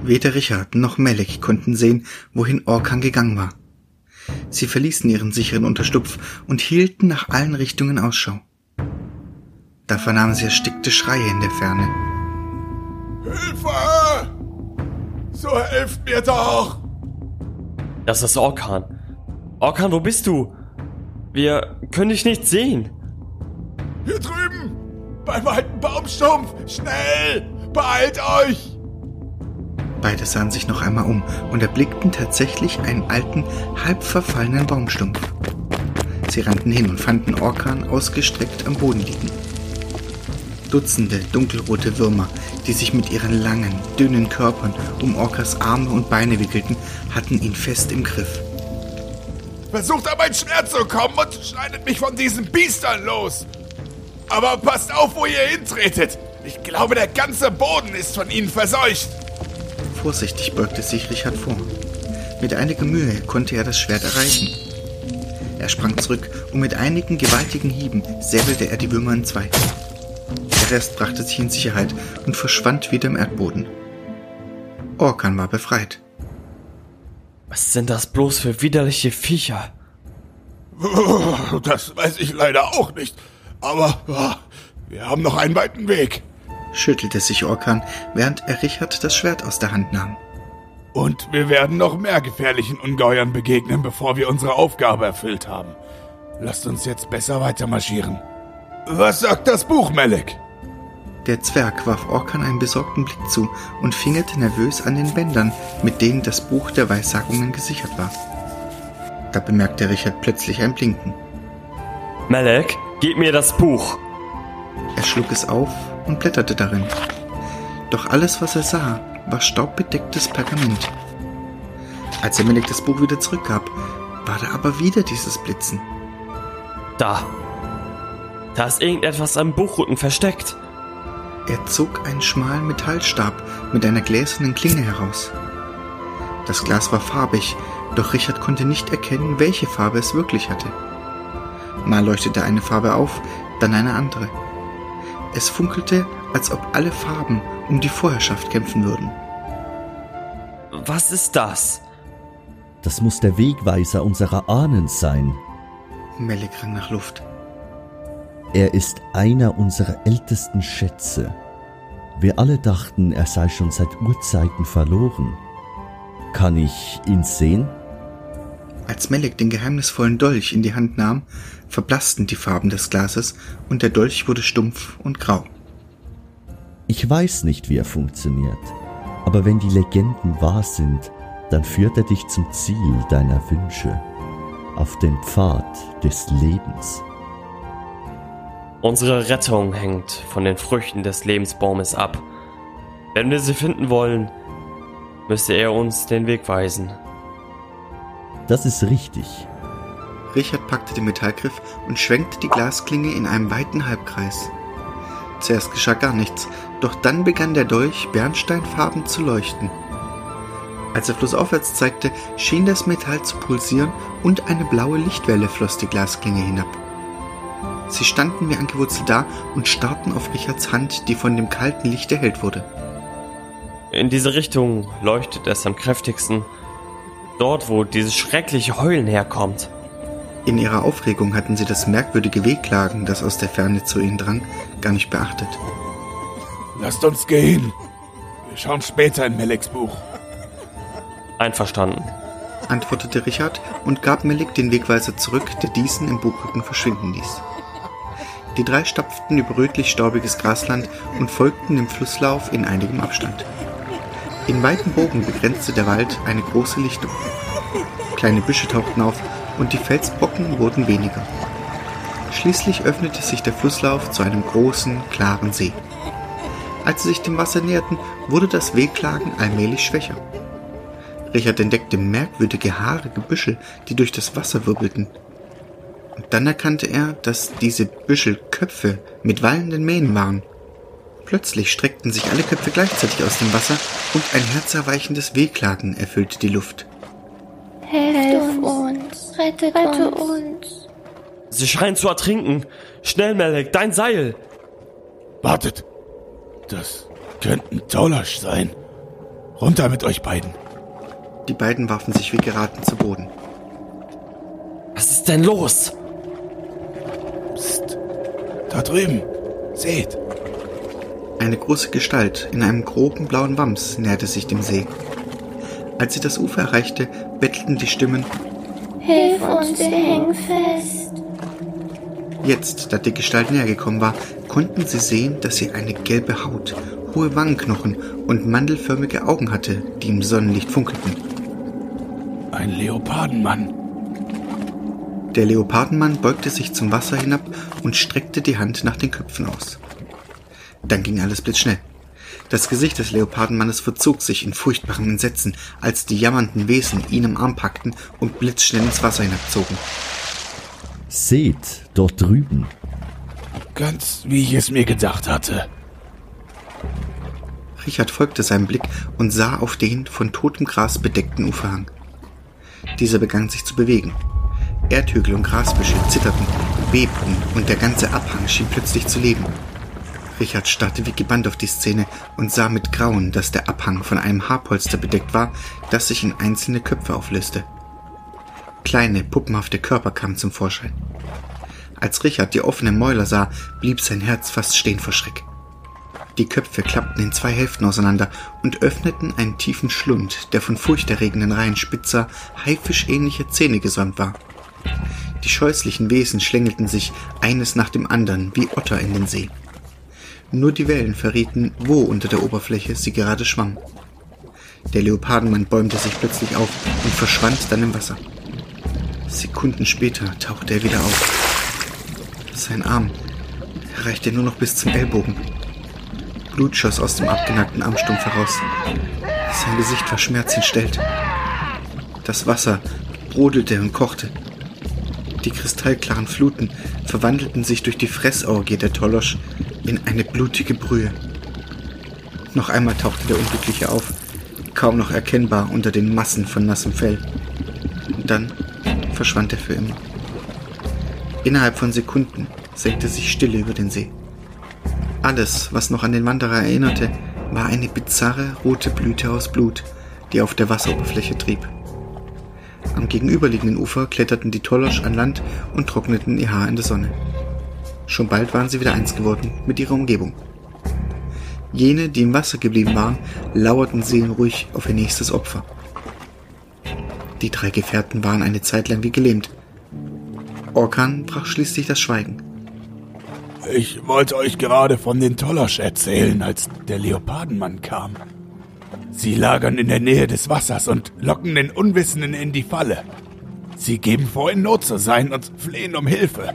Weder Richard noch Melek konnten sehen, wohin Orkan gegangen war. Sie verließen ihren sicheren Unterstupf und hielten nach allen Richtungen Ausschau. Da vernahmen sie erstickte Schreie in der Ferne. Hilfe! So helft mir doch! Das ist Orkan. Orkan, wo bist du? Wir können dich nicht sehen. Hier drüben! Beim alten Baumstumpf! Schnell! Beeilt euch! Beide sahen sich noch einmal um und erblickten tatsächlich einen alten, halb verfallenen Baumstumpf. Sie rannten hin und fanden Orkan ausgestreckt am Boden liegen. Dutzende dunkelrote Würmer, die sich mit ihren langen, dünnen Körpern um Orkas Arme und Beine wickelten, hatten ihn fest im Griff. Versucht an mein Schwert zu kommen und schneidet mich von diesen Biestern los! Aber passt auf, wo ihr hintretet! Ich glaube, der ganze Boden ist von ihnen verseucht! Vorsichtig beugte sich Richard vor. Mit einiger Mühe konnte er das Schwert erreichen. Er sprang zurück und mit einigen gewaltigen Hieben säbelte er die Würmer in zwei. Der Rest brachte sich in Sicherheit und verschwand wieder im Erdboden. Orkan war befreit. Was sind das bloß für widerliche Viecher? Das weiß ich leider auch nicht. Aber ah, wir haben noch einen weiten Weg. schüttelte sich Orkan, während er Richard das Schwert aus der Hand nahm. Und wir werden noch mehr gefährlichen Ungeheuern begegnen, bevor wir unsere Aufgabe erfüllt haben. Lasst uns jetzt besser weitermarschieren. Was sagt das Buch, Melek? Der Zwerg warf Orkan einen besorgten Blick zu und fingerte nervös an den Bändern, mit denen das Buch der Weissagungen gesichert war. Da bemerkte Richard plötzlich ein Blinken. Malek, gib mir das Buch. Er schlug es auf und blätterte darin. Doch alles, was er sah, war staubbedecktes Pergament. Als er Melek das Buch wieder zurückgab, war da aber wieder dieses Blitzen. Da. Da ist irgendetwas am Buchrücken versteckt. Er zog einen schmalen Metallstab mit einer gläsernen Klinge heraus. Das Glas war farbig, doch Richard konnte nicht erkennen, welche Farbe es wirklich hatte. Mal leuchtete eine Farbe auf, dann eine andere. Es funkelte, als ob alle Farben um die Vorherrschaft kämpfen würden. Was ist das? Das muss der Wegweiser unserer Ahnen sein. Melek rang nach Luft. Er ist einer unserer ältesten Schätze. Wir alle dachten, er sei schon seit Urzeiten verloren. Kann ich ihn sehen? Als Melek den geheimnisvollen Dolch in die Hand nahm, verblassten die Farben des Glases und der Dolch wurde stumpf und grau. Ich weiß nicht, wie er funktioniert, aber wenn die Legenden wahr sind, dann führt er dich zum Ziel deiner Wünsche, auf den Pfad des Lebens. Unsere Rettung hängt von den Früchten des Lebensbaumes ab. Wenn wir sie finden wollen, müsste er uns den Weg weisen. Das ist richtig. Richard packte den Metallgriff und schwenkte die Glasklinge in einem weiten Halbkreis. Zuerst geschah gar nichts, doch dann begann der Dolch bernsteinfarben zu leuchten. Als er flussaufwärts zeigte, schien das Metall zu pulsieren und eine blaue Lichtwelle floss die Glasklinge hinab. Sie standen wie angewurzelt da und starrten auf Richards Hand, die von dem kalten Licht erhellt wurde. In diese Richtung leuchtet es am kräftigsten. Dort, wo dieses schreckliche Heulen herkommt. In ihrer Aufregung hatten sie das merkwürdige Wehklagen, das aus der Ferne zu ihnen drang, gar nicht beachtet. Lasst uns gehen. Wir schauen später in Meleks Buch. Einverstanden, antwortete Richard und gab Melik den Wegweiser zurück, der diesen im Buchrücken verschwinden ließ. Die drei stapften über rötlich-staubiges Grasland und folgten dem Flusslauf in einigem Abstand. In weiten Bogen begrenzte der Wald eine große Lichtung. Kleine Büsche tauchten auf und die Felsbrocken wurden weniger. Schließlich öffnete sich der Flusslauf zu einem großen, klaren See. Als sie sich dem Wasser näherten, wurde das Wehklagen allmählich schwächer. Richard entdeckte merkwürdige haarige Büschel, die durch das Wasser wirbelten. Und dann erkannte er, dass diese Büschel Köpfe mit wallenden Mähnen waren. Plötzlich streckten sich alle Köpfe gleichzeitig aus dem Wasser und ein herzerweichendes Wehklagen erfüllte die Luft. Helft uns, rettet Rette uns. Sie scheinen zu ertrinken. Schnell, Melek, dein Seil. Wartet. Das könnten Tolasch sein. Runter mit euch beiden. Die beiden warfen sich wie geraten zu Boden. Was ist denn los? Da drüben. Seht. Eine große Gestalt in einem groben blauen Wams näherte sich dem See. Als sie das Ufer erreichte, bettelten die Stimmen Hilf uns, wir hängen fest. Jetzt, da die Gestalt näher gekommen war, konnten sie sehen, dass sie eine gelbe Haut, hohe Wangenknochen und mandelförmige Augen hatte, die im Sonnenlicht funkelten. Ein Leopardenmann. Der Leopardenmann beugte sich zum Wasser hinab und streckte die Hand nach den Köpfen aus. Dann ging alles blitzschnell. Das Gesicht des Leopardenmannes verzog sich in furchtbarem Entsetzen, als die jammernden Wesen ihn im Arm packten und blitzschnell ins Wasser hinabzogen. Seht, dort drüben. Ganz wie ich es mir gedacht hatte. Richard folgte seinem Blick und sah auf den von totem Gras bedeckten Uferhang. Dieser begann sich zu bewegen. Erdhügel und Grasbüsche zitterten, bebten und der ganze Abhang schien plötzlich zu leben. Richard starrte wie gebannt auf die Szene und sah mit Grauen, dass der Abhang von einem Haarpolster bedeckt war, das sich in einzelne Köpfe auflöste. Kleine, puppenhafte Körper kamen zum Vorschein. Als Richard die offenen Mäuler sah, blieb sein Herz fast stehen vor Schreck. Die Köpfe klappten in zwei Hälften auseinander und öffneten einen tiefen Schlund, der von furchterregenden Reihen spitzer, haifischähnlicher Zähne gesäumt war. Die scheußlichen Wesen schlängelten sich eines nach dem anderen wie Otter in den See. Nur die Wellen verrieten, wo unter der Oberfläche sie gerade schwammen. Der Leopardenmann bäumte sich plötzlich auf und verschwand dann im Wasser. Sekunden später tauchte er wieder auf. Sein Arm reichte nur noch bis zum Ellbogen. Blut schoss aus dem abgenackten Armstumpf heraus. Sein Gesicht war schmerzentstellt. Das Wasser brodelte und kochte. Die kristallklaren Fluten verwandelten sich durch die Fressorgie der Tolosch in eine blutige Brühe. Noch einmal tauchte der Unglückliche auf, kaum noch erkennbar unter den Massen von nassem Fell. Und dann verschwand er für immer. Innerhalb von Sekunden senkte sich Stille über den See. Alles, was noch an den Wanderer erinnerte, war eine bizarre rote Blüte aus Blut, die auf der Wasseroberfläche trieb. Am gegenüberliegenden Ufer kletterten die Tolosch an Land und trockneten ihr Haar in der Sonne. Schon bald waren sie wieder eins geworden mit ihrer Umgebung. Jene, die im Wasser geblieben waren, lauerten seelenruhig auf ihr nächstes Opfer. Die drei Gefährten waren eine Zeit lang wie gelähmt. Orkan brach schließlich das Schweigen. Ich wollte euch gerade von den Tolosch erzählen, als der Leopardenmann kam. Sie lagern in der Nähe des Wassers und locken den Unwissenden in die Falle. Sie geben vor, in Not zu sein und flehen um Hilfe.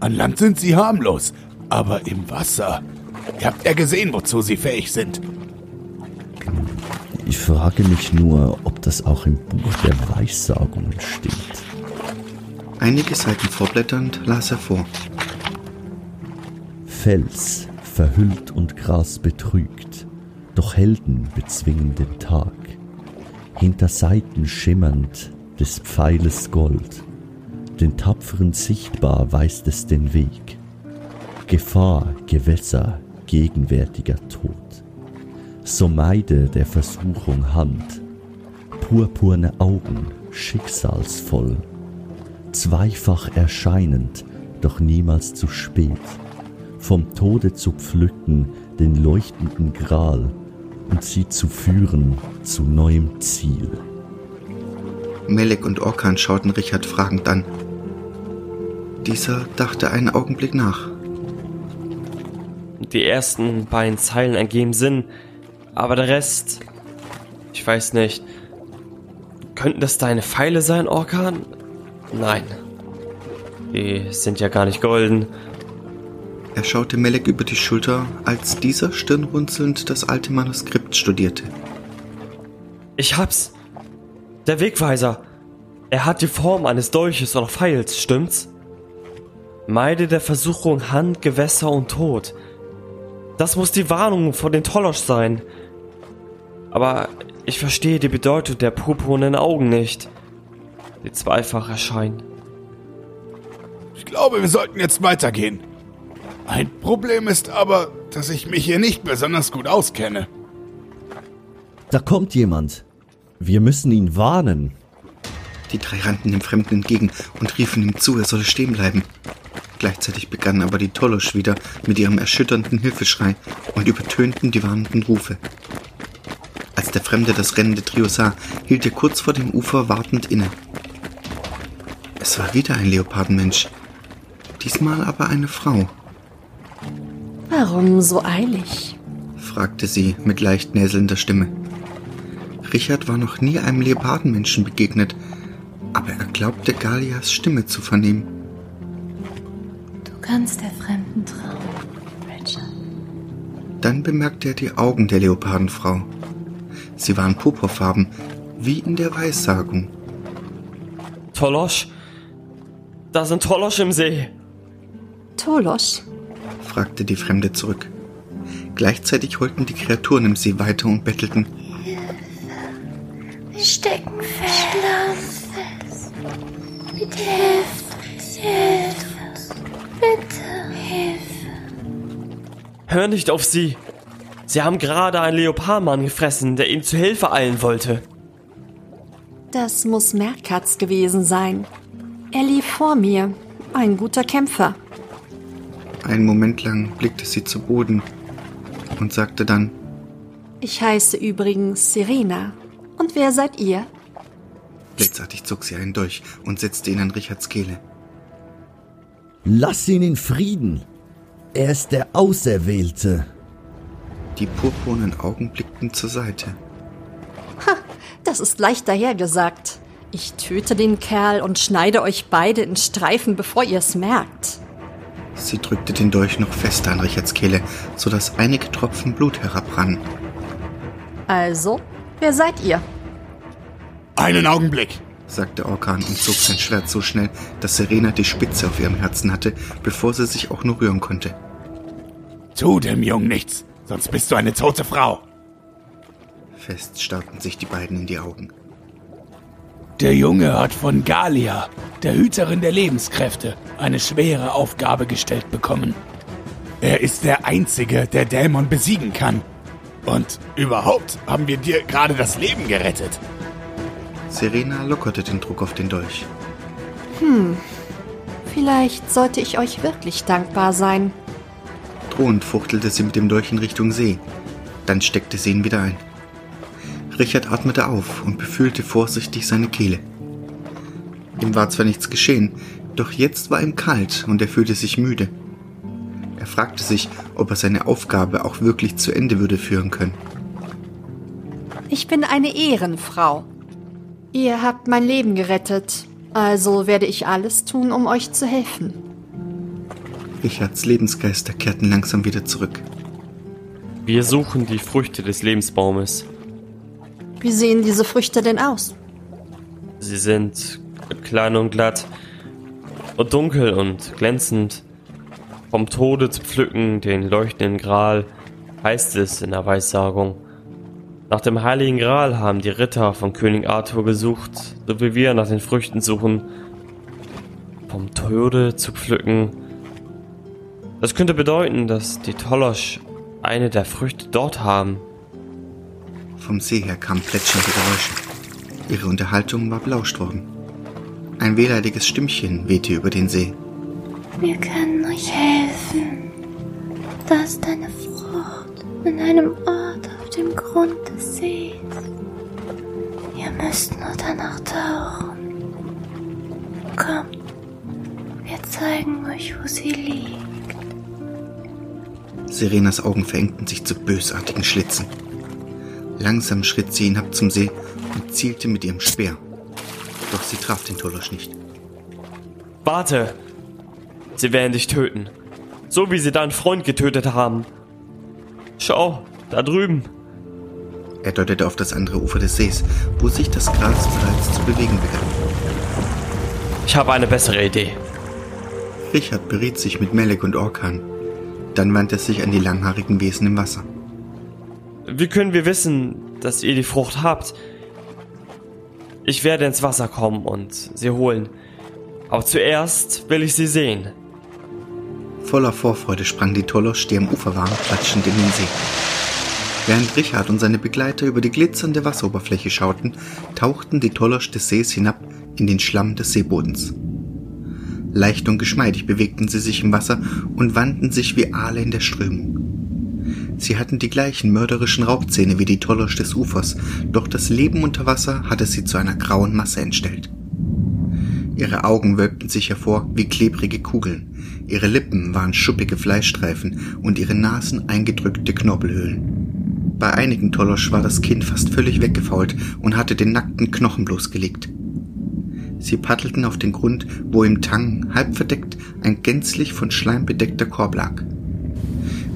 An Land sind sie harmlos, aber im Wasser. Ihr habt ja gesehen, wozu sie fähig sind. Ich frage mich nur, ob das auch im Buch der Weissagungen steht. Einige Seiten vorblätternd las er vor. Fels verhüllt und Gras betrügt, doch Helden bezwingen den Tag. Hinter Seiten schimmernd des Pfeiles Gold, den Tapferen sichtbar weist es den Weg. Gefahr, Gewässer, gegenwärtiger Tod. So meide der Versuchung Hand, purpurne Augen, schicksalsvoll, zweifach erscheinend, doch niemals zu spät, vom Tode zu pflücken den leuchtenden Gral und sie zu führen zu neuem Ziel. Melek und Orkan schauten Richard fragend an. Dieser dachte einen Augenblick nach. Die ersten beiden Zeilen ergeben Sinn, aber der Rest. Ich weiß nicht. Könnten das deine Pfeile sein, Orkan? Nein. Die sind ja gar nicht golden. Er schaute Melek über die Schulter, als dieser stirnrunzelnd das alte Manuskript studierte. Ich hab's. Der Wegweiser. Er hat die Form eines Dolches oder Pfeils, stimmt's? Meide der Versuchung Hand, Gewässer und Tod. Das muss die Warnung vor den Tolosch sein. Aber ich verstehe die Bedeutung der purpurnen Augen nicht, die zweifach erscheinen. Ich glaube, wir sollten jetzt weitergehen. Ein Problem ist aber, dass ich mich hier nicht besonders gut auskenne. Da kommt jemand. Wir müssen ihn warnen. Die drei rannten dem Fremden entgegen und riefen ihm zu, er solle stehen bleiben. Gleichzeitig begannen aber die Tolosch wieder mit ihrem erschütternden Hilfeschrei und übertönten die warnenden Rufe. Als der Fremde das rennende Trio sah, hielt er kurz vor dem Ufer wartend inne. Es war wieder ein Leopardenmensch, diesmal aber eine Frau, Warum so eilig? fragte sie mit leicht näselnder Stimme. Richard war noch nie einem Leopardenmenschen begegnet, aber er glaubte Galias Stimme zu vernehmen. Du kannst der Fremden trauen, Richard. Dann bemerkte er die Augen der Leopardenfrau. Sie waren purpurfarben, wie in der Weissagung. Tolosch? Da sind Tolosch im See. Tolosch? Fragte die Fremde zurück. Gleichzeitig heulten die Kreaturen im See weiter und bettelten. Wir stecken fest. fest. Bitte hilf. Hilf. Bitte. Hilfe. Hör nicht auf sie. Sie haben gerade einen Leopardmann gefressen, der ihnen zu Hilfe eilen wollte. Das muss Merkatz gewesen sein. Er lief vor mir. Ein guter Kämpfer. Einen Moment lang blickte sie zu Boden und sagte dann, Ich heiße übrigens Serena. Und wer seid ihr? blitzartig zog sie einen Dolch und setzte ihn an Richards Kehle. Lass ihn in Frieden. Er ist der Auserwählte. Die purpurnen Augen blickten zur Seite. Das ist leicht dahergesagt. Ich töte den Kerl und schneide euch beide in Streifen, bevor ihr es merkt. Sie drückte den Dolch noch fester an Richards Kehle, sodass einige Tropfen Blut herabrannen. Also, wer seid ihr? Einen Augenblick. sagte Orkan und zog sein Schwert so schnell, dass Serena die Spitze auf ihrem Herzen hatte, bevor sie sich auch nur rühren konnte. Tu dem Jungen nichts, sonst bist du eine tote Frau. Fest starrten sich die beiden in die Augen. Der Junge hat von Galia, der Hüterin der Lebenskräfte, eine schwere Aufgabe gestellt bekommen. Er ist der Einzige, der Dämon besiegen kann. Und überhaupt haben wir dir gerade das Leben gerettet. Serena lockerte den Druck auf den Dolch. Vielleicht sollte ich euch wirklich dankbar sein. Drohend fuchtelte sie mit dem Dolch in Richtung See. Dann steckte sie ihn wieder ein. Richard atmete auf und befühlte vorsichtig seine Kehle. Ihm war zwar nichts geschehen, doch jetzt war ihm kalt und er fühlte sich müde. Er fragte sich, ob er seine Aufgabe auch wirklich zu Ende würde führen können. Ich bin eine Ehrenfrau. Ihr habt mein Leben gerettet, also werde ich alles tun, um euch zu helfen. Richards Lebensgeister kehrten langsam wieder zurück. Wir suchen die Früchte des Lebensbaumes. Wie sehen diese Früchte denn aus? Sie sind klein und glatt und dunkel und glänzend. Vom Tode zu pflücken, den leuchtenden Gral, heißt es in der Weissagung. Nach dem heiligen Gral haben die Ritter von König Arthur gesucht, so wie wir nach den Früchten suchen. Vom Tode zu pflücken. Das könnte bedeuten, dass die Tolosch eine der Früchte dort haben. Vom See her kamen plätschernde Geräusche. Ihre Unterhaltung war belauscht worden. Ein wehleidiges Stimmchen wehte über den See. Wir können euch helfen. Da ist eine Frucht in einem Ort auf dem Grund des Sees. Ihr müsst nur danach tauchen. Kommt, wir zeigen euch, wo sie liegt. Serenas Augen verengten sich zu bösartigen Schlitzen. Langsam schritt sie hinab zum See und zielte mit ihrem Speer. Doch sie traf den Tolosch nicht. Warte! Sie werden dich töten. So wie sie deinen Freund getötet haben. Schau, da drüben. Er deutete auf das andere Ufer des Sees, wo sich das Gras bereits zu bewegen begann. Ich habe eine bessere Idee. Richard beriet sich mit Melek und Orkan. Dann wandte er sich an die langhaarigen Wesen im Wasser. Wie können wir wissen, dass ihr die Frucht habt? Ich werde ins Wasser kommen und sie holen. Aber zuerst will ich sie sehen. Voller Vorfreude sprang die Tolosch, die am Ufer waren, klatschend in den See. Während Richard und seine Begleiter über die glitzernde Wasseroberfläche schauten, tauchten die Tolosch des Sees hinab in den Schlamm des Seebodens. Leicht und geschmeidig bewegten sie sich im Wasser und wandten sich wie Aale in der Strömung. Sie hatten die gleichen mörderischen Raubzähne wie die Tolosch des Ufers, doch das Leben unter Wasser hatte sie zu einer grauen Masse entstellt. Ihre Augen wölbten sich hervor wie klebrige Kugeln, ihre Lippen waren schuppige Fleischstreifen und ihre Nasen eingedrückte Knorpelhöhlen. Bei einigen Tolosch war das Kinn fast völlig weggefault und hatte den nackten Knochen bloßgelegt. Sie paddelten auf den Grund, wo im Tang, halb verdeckt, ein gänzlich von Schleim bedeckter Korb lag.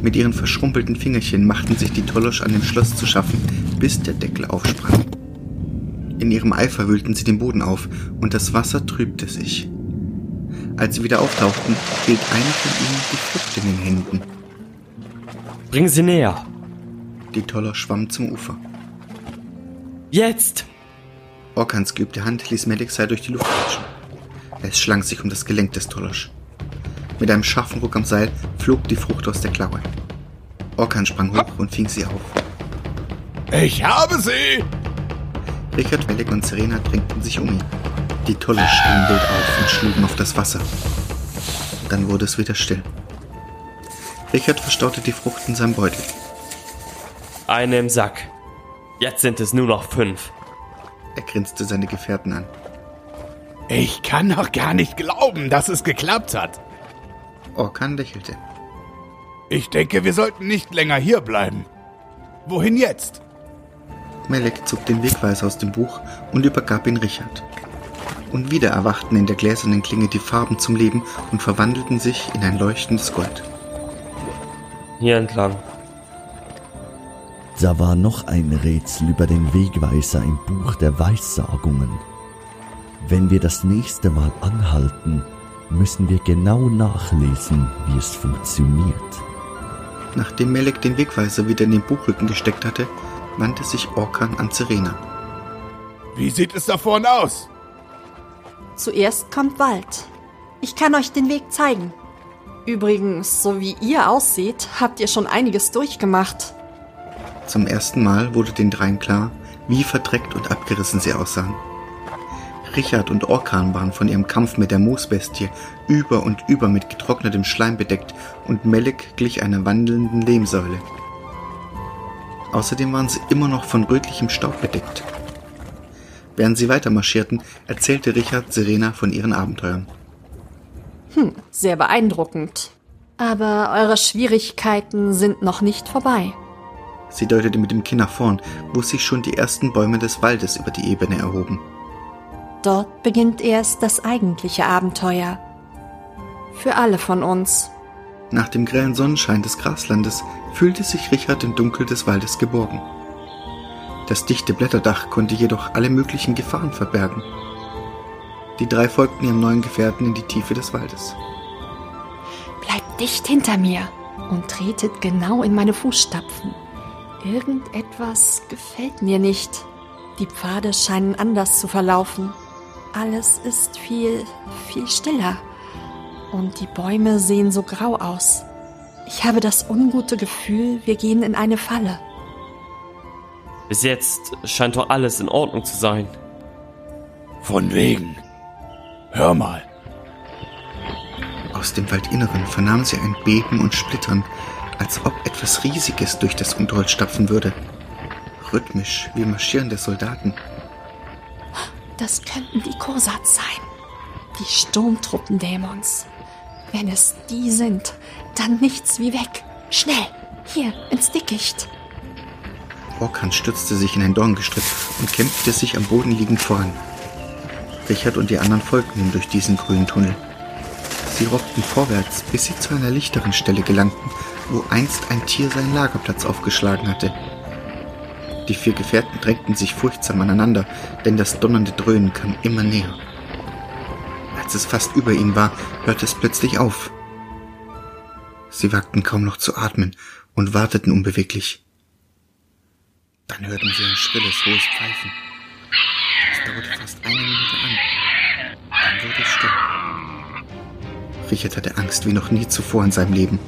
Mit ihren verschrumpelten Fingerchen machten sich die Tolosch an dem Schloss zu schaffen, bis der Deckel aufsprang. In ihrem Eifer wühlten sie den Boden auf und das Wasser trübte sich. Als sie wieder auftauchten, hielt einer von ihnen die Frucht in den Händen. Bring sie näher. Die Toller schwamm zum Ufer. Jetzt! Orkans geübte Hand ließ Melixai durch die Luft rutschen. Es schlang sich um das Gelenk des Tolosch. Mit einem scharfen Ruck am Seil flog die Frucht aus der Klaue. Orkan sprang hoch und fing sie auf. Ich habe sie! Richard, Melek und Serena drängten sich um ihn. Die Tolle schrien wild auf und schlugen auf das Wasser. Dann wurde es wieder still. Richard verstaute die Frucht in seinem Beutel. Eine im Sack. Jetzt sind es nur noch fünf. Er grinste seine Gefährten an. Ich kann noch gar nicht glauben, dass es geklappt hat. Orkan lächelte. Ich denke, wir sollten nicht länger hier bleiben. Wohin jetzt? Melek zog den Wegweiser aus dem Buch und übergab ihn Richard. Und wieder erwachten in der gläsernen Klinge die Farben zum Leben und verwandelten sich in ein leuchtendes Gold. Hier entlang. Da war noch ein Rätsel über den Wegweiser im Buch der Weissagungen. Wenn wir das nächste Mal anhalten, müssen wir genau nachlesen, wie es funktioniert. Nachdem Melek den Wegweiser wieder in den Buchrücken gesteckt hatte, wandte sich Orkan an Serena. Wie sieht es da vorne aus? Zuerst kommt Wald. Ich kann euch den Weg zeigen. Übrigens, so wie ihr aussieht, habt ihr schon einiges durchgemacht. Zum ersten Mal wurde den dreien klar, wie verdreckt und abgerissen sie aussahen. Richard und Orkan waren von ihrem Kampf mit der Moosbestie über und über mit getrocknetem Schleim bedeckt und Melek glich einer wandelnden Lehmsäule. Außerdem waren sie immer noch von rötlichem Staub bedeckt. Während sie weiter marschierten, erzählte Richard Serena von ihren Abenteuern. Hm, sehr beeindruckend. Aber eure Schwierigkeiten sind noch nicht vorbei. Sie deutete mit dem Kinn nach vorn, wo sich schon die ersten Bäume des Waldes über die Ebene erhoben. Dort beginnt erst das eigentliche Abenteuer. Für alle von uns. Nach dem grellen Sonnenschein des Graslandes fühlte sich Richard im Dunkel des Waldes geborgen. Das dichte Blätterdach konnte jedoch alle möglichen Gefahren verbergen. Die drei folgten ihrem neuen Gefährten in die Tiefe des Waldes. Bleibt dicht hinter mir und tretet genau in meine Fußstapfen. Irgendetwas gefällt mir nicht. Die Pfade scheinen anders zu verlaufen. Alles ist viel, viel stiller. Und die Bäume sehen so grau aus. Ich habe das ungute Gefühl, wir gehen in eine Falle. Bis jetzt scheint doch alles in Ordnung zu sein. Von wegen. Hör mal. Aus dem Waldinneren vernahm sie ein Beben und Splittern, als ob etwas Riesiges durch das Unterholz stapfen würde. Rhythmisch wie marschierende Soldaten. Das könnten die Kosats sein. Die Sturmtruppendämons. Wenn es die sind, dann nichts wie weg. Schnell, hier, ins Dickicht. Orkan stürzte sich in ein Dorngestrüpp und kämpfte sich am Boden liegend voran. Richard und die anderen folgten ihm durch diesen grünen Tunnel. Sie rockten vorwärts, bis sie zu einer lichteren Stelle gelangten, wo einst ein Tier seinen Lagerplatz aufgeschlagen hatte. Die vier Gefährten drängten sich furchtsam aneinander, denn das donnernde Dröhnen kam immer näher. Als es fast über ihnen war, hörte es plötzlich auf. Sie wagten kaum noch zu atmen und warteten unbeweglich. Dann hörten sie ein schrilles, hohes Pfeifen. Es dauerte fast eine Minute an. Dann wurde es still. Richard hatte Angst wie noch nie zuvor in seinem Leben.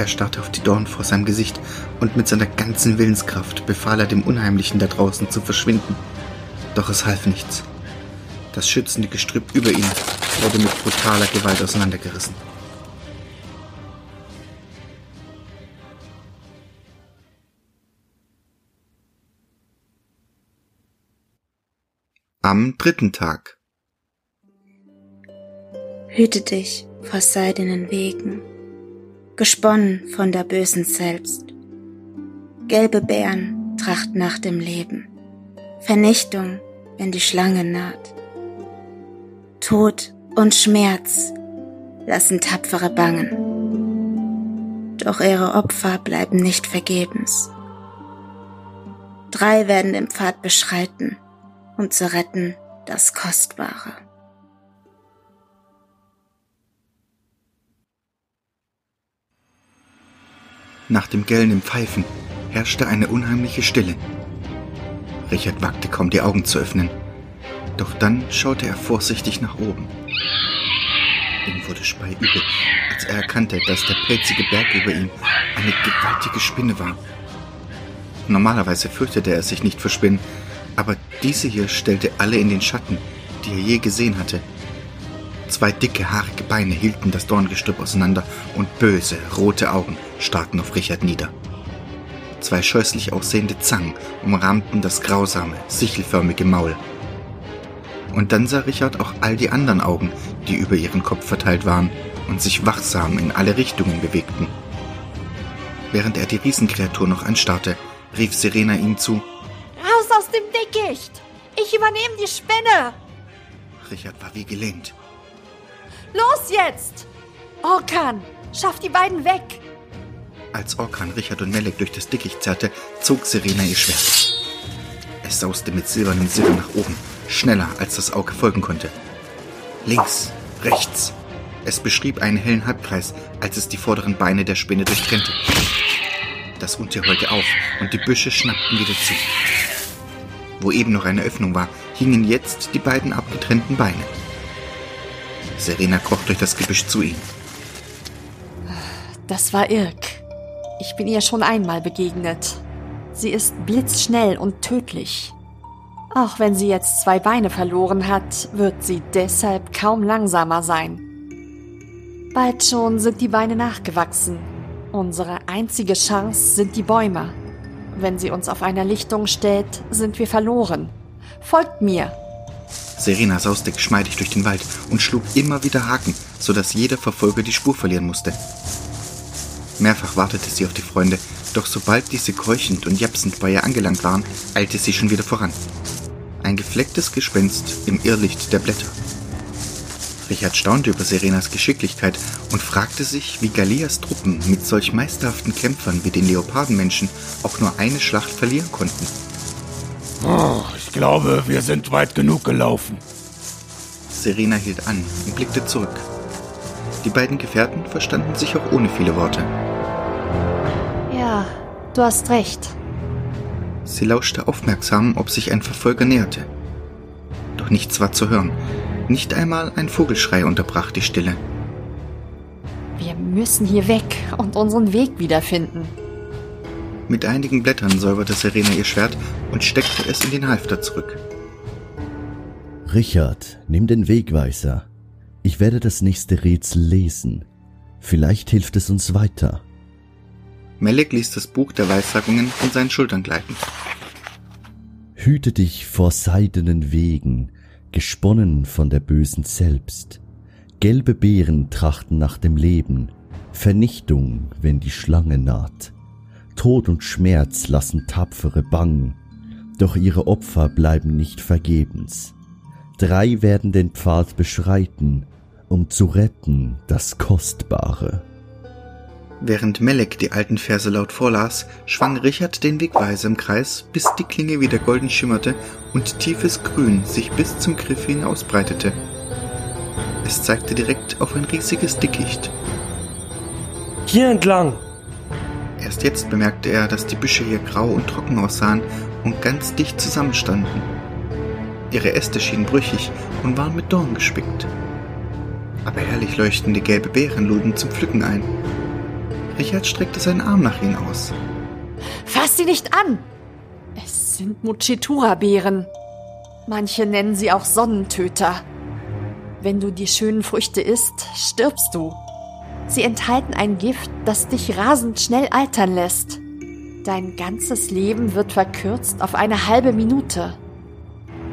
Er starrte auf die Dorn vor seinem Gesicht und mit seiner ganzen Willenskraft befahl er dem Unheimlichen da draußen zu verschwinden. Doch es half nichts. Das schützende Gestrüpp über ihm wurde mit brutaler Gewalt auseinandergerissen. Am dritten Tag. Hüte dich vor seidenen Wegen, gesponnen von der Bösen selbst. Gelbe Bären trachten nach dem Leben, Vernichtung, wenn die Schlange naht. Tod und Schmerz lassen Tapfere bangen, doch ihre Opfer bleiben nicht vergebens. Drei werden den Pfad beschreiten, um zu retten das Kostbare. Nach dem gellenden Pfeifen herrschte eine unheimliche Stille. Richard wagte kaum die Augen zu öffnen. Doch dann schaute er vorsichtig nach oben. Ihm wurde speiübel, als er erkannte, dass der pelzige Berg über ihm eine gewaltige Spinne war. Normalerweise fürchtete er sich nicht vor Spinnen, aber diese hier stellte alle in den Schatten, die er je gesehen hatte. Zwei dicke, haarige Beine hielten das Dorngestrüpp auseinander und böse, rote Augen starrten auf Richard nieder. Zwei scheußlich aussehende Zangen umrahmten das grausame, sichelförmige Maul. Und dann sah Richard auch all die anderen Augen, die über ihren Kopf verteilt waren und sich wachsam in alle Richtungen bewegten. Während er die Riesenkreatur noch anstarrte, rief Serena ihm zu. Raus aus dem Dickicht! Ich übernehme die Spinne! Richard war wie gelähmt. Los jetzt! Orkan, schaff die beiden weg! Als Orkan Richard und Melek durch das Dickicht zerrte, zog Serena ihr Schwert. Es sauste mit silbernem Silber nach oben, schneller als das Auge folgen konnte. Links, rechts. Es beschrieb einen hellen Halbkreis, als es die vorderen Beine der Spinne durchtrennte. Das Untier heulte auf und die Büsche schnappten wieder zu. Wo eben noch eine Öffnung war, hingen jetzt die beiden abgetrennten Beine. Serena kroch durch das Gebüsch zu ihm. Das war Irk. Ich bin ihr schon einmal begegnet. Sie ist blitzschnell und tödlich. Auch wenn sie jetzt zwei Beine verloren hat, wird sie deshalb kaum langsamer sein. Bald schon sind die Beine nachgewachsen. Unsere einzige Chance sind die Bäume. Wenn sie uns auf einer Lichtung stellt, sind wir verloren. Folgt mir. Serena sauste geschmeidig durch den Wald und schlug immer wieder Haken, sodass jeder Verfolger die Spur verlieren musste. Mehrfach wartete sie auf die Freunde, doch sobald diese keuchend und japsend bei ihr angelangt waren, eilte sie schon wieder voran. Ein geflecktes Gespenst im Irrlicht der Blätter. Richard staunte über Serenas Geschicklichkeit und fragte sich, wie Galias Truppen mit solch meisterhaften Kämpfern wie den Leopardenmenschen auch nur eine Schlacht verlieren konnten. Oh, ich glaube, wir sind weit genug gelaufen. Serena hielt an und blickte zurück. Die beiden Gefährten verstanden sich auch ohne viele Worte. Ja, du hast recht. Sie lauschte aufmerksam, ob sich ein Verfolger näherte. Doch nichts war zu hören. Nicht einmal ein Vogelschrei unterbrach die Stille. Wir müssen hier weg und unseren Weg wiederfinden. Mit einigen Blättern säuberte Serena ihr Schwert und steckte es in den Halfter zurück. Richard, nimm den Wegweiser. Ich werde das nächste Rätsel lesen. Vielleicht hilft es uns weiter. Melek ließ das Buch der Weissagungen von seinen Schultern gleiten. Hüte dich vor seidenen Wegen, gesponnen von der Bösen selbst. Gelbe Beeren trachten nach dem Leben, Vernichtung, wenn die Schlange naht. Tod und Schmerz lassen Tapfere bang, doch ihre Opfer bleiben nicht vergebens. Drei werden den Pfad beschreiten, um zu retten das Kostbare. Während Melek die alten Verse laut vorlas, schwang Richard den Wegweiser im Kreis, bis die Klinge wieder golden schimmerte und tiefes Grün sich bis zum Griff hin ausbreitete. Es zeigte direkt auf ein riesiges Dickicht. Hier entlang! Erst jetzt bemerkte er, dass die Büsche hier grau und trocken aussahen und ganz dicht zusammenstanden. Ihre Äste schienen brüchig und waren mit Dorn gespickt. Aber herrlich leuchtende gelbe Beeren luden zum Pflücken ein. Richard streckte seinen Arm nach ihnen aus. Fass sie nicht an! Es sind Muchitura-Beeren. Manche nennen sie auch Sonnentöter. Wenn du die schönen Früchte isst, stirbst du. Sie enthalten ein Gift, das dich rasend schnell altern lässt. Dein ganzes Leben wird verkürzt auf eine halbe Minute.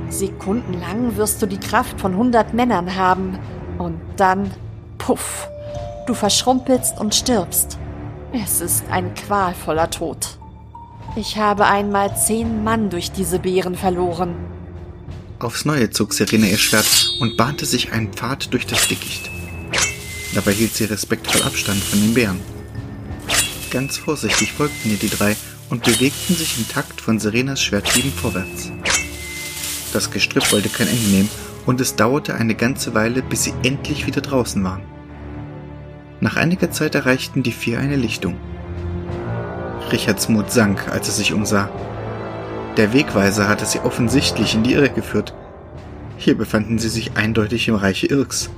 Sekundenlang wirst du die Kraft von hundert Männern haben und dann, puff, du verschrumpelst und stirbst. Es ist ein qualvoller Tod. Ich habe einmal zehn Mann durch diese Beeren verloren. Aufs Neue zog Serena ihr Schwert und bahnte sich einen Pfad durch das Dickicht. Dabei hielt sie respektvoll Abstand von den Bären. Ganz vorsichtig folgten ihr die drei und bewegten sich im Takt von Serenas Schwerthieben vorwärts. Das Gestrüpp wollte kein Ende nehmen und es dauerte eine ganze Weile, bis sie endlich wieder draußen waren. Nach einiger Zeit erreichten die vier eine Lichtung. Richards Mut sank, als er sich umsah. Der Wegweiser hatte sie offensichtlich in die Irre geführt. Hier befanden sie sich eindeutig im Reiche Irks.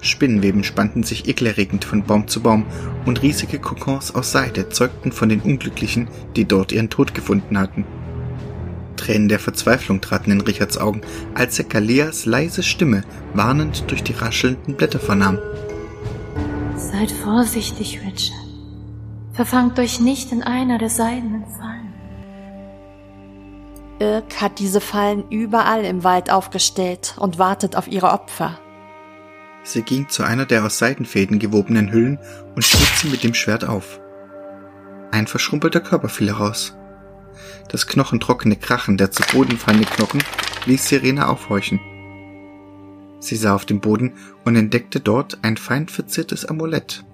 Spinnenweben spannten sich ekelerregend von Baum zu Baum und riesige Kokons aus Seide zeugten von den Unglücklichen, die dort ihren Tod gefunden hatten. Tränen der Verzweiflung traten in Richards Augen, als er Galeas leise Stimme warnend durch die raschelnden Blätter vernahm. Seid vorsichtig, Richard. Verfangt euch nicht in einer der seidenen Fallen. Irk hat diese Fallen überall im Wald aufgestellt und wartet auf ihre Opfer. Sie ging zu einer der aus Seidenfäden gewobenen Hüllen und schnitt sie mit dem Schwert auf. Ein verschrumpelter Körper fiel heraus. Das knochentrockene Krachen der zu Boden fallenden Knochen ließ Serena aufhorchen. Sie sah auf den Boden und entdeckte dort ein fein verziertes Amulett.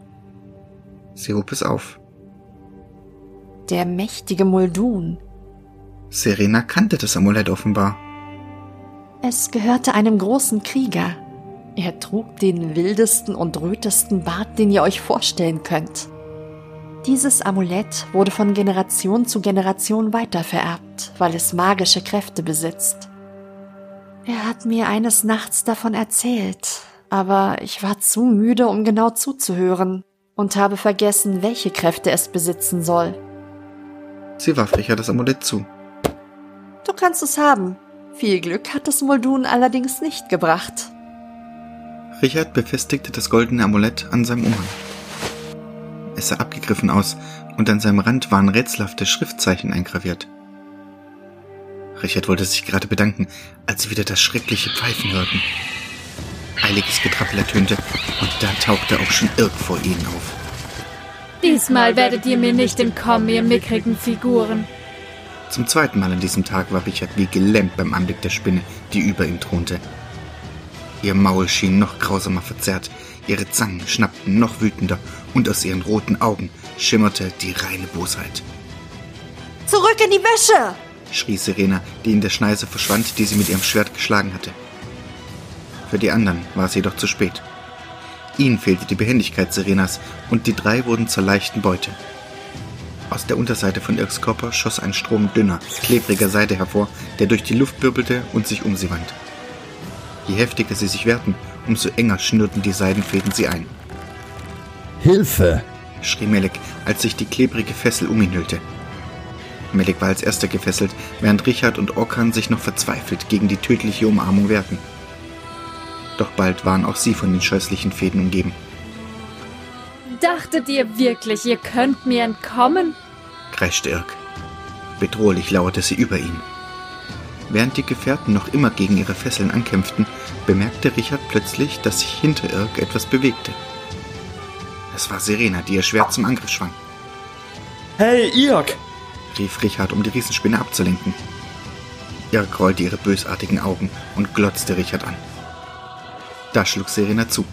Sie hob es auf. Der mächtige Muldun. Serena kannte das Amulett offenbar. Es gehörte einem großen Krieger. Er trug den wildesten und rötesten Bart, den ihr euch vorstellen könnt. Dieses Amulett wurde von Generation zu Generation weitervererbt, weil es magische Kräfte besitzt. Er hat mir eines Nachts davon erzählt, aber ich war zu müde, um genau zuzuhören und habe vergessen, welche Kräfte es besitzen soll. Sie warf Richard das Amulett zu. Du kannst es haben. Viel Glück hat es Muldun allerdings nicht gebracht. Richard befestigte das goldene Amulett an seinem Umhang. Es sah abgegriffen aus und an seinem Rand waren rätselhafte Schriftzeichen eingraviert. Richard wollte sich gerade bedanken, als sie wieder das schreckliche Pfeifen hörten. Eiliges Getrappel ertönte und da tauchte auch schon Irk vor ihnen auf. Diesmal werdet ihr mir nicht entkommen, ihr mickrigen Figuren. Zum zweiten Mal an diesem Tag war Richard wie gelähmt beim Anblick der Spinne, die über ihm thronte. Ihr Maul schien noch grausamer verzerrt, ihre Zangen schnappten noch wütender und aus ihren roten Augen schimmerte die reine Bosheit. Zurück in die Wäsche! schrie Serena, die in der Schneise verschwand, die sie mit ihrem Schwert geschlagen hatte. Für die anderen war es jedoch zu spät. Ihnen fehlte die Behendigkeit Serenas und die drei wurden zur leichten Beute. Aus der Unterseite von Irks Körper schoss ein Strom dünner, klebriger Seide hervor, der durch die Luft wirbelte und sich um sie wand. Je heftiger sie sich wehrten, umso enger schnürten die Seidenfäden sie ein. Hilfe! schrie Melek, als sich die klebrige Fessel um ihn hüllte. Melek war als erster gefesselt, während Richard und Orkan sich noch verzweifelt gegen die tödliche Umarmung wehrten. Doch bald waren auch sie von den scheußlichen Fäden umgeben. Dachtet ihr wirklich, ihr könnt mir entkommen? kreischte Irk. Bedrohlich lauerte sie über ihn. Während die Gefährten noch immer gegen ihre Fesseln ankämpften, bemerkte Richard plötzlich, dass sich hinter Irk etwas bewegte. Es war Serena, die ihr Schwert zum Angriff schwang. Hey, Irk! rief Richard, um die Riesenspinne abzulenken. Irk rollte ihre bösartigen Augen und glotzte Richard an. Da schlug Serena zu.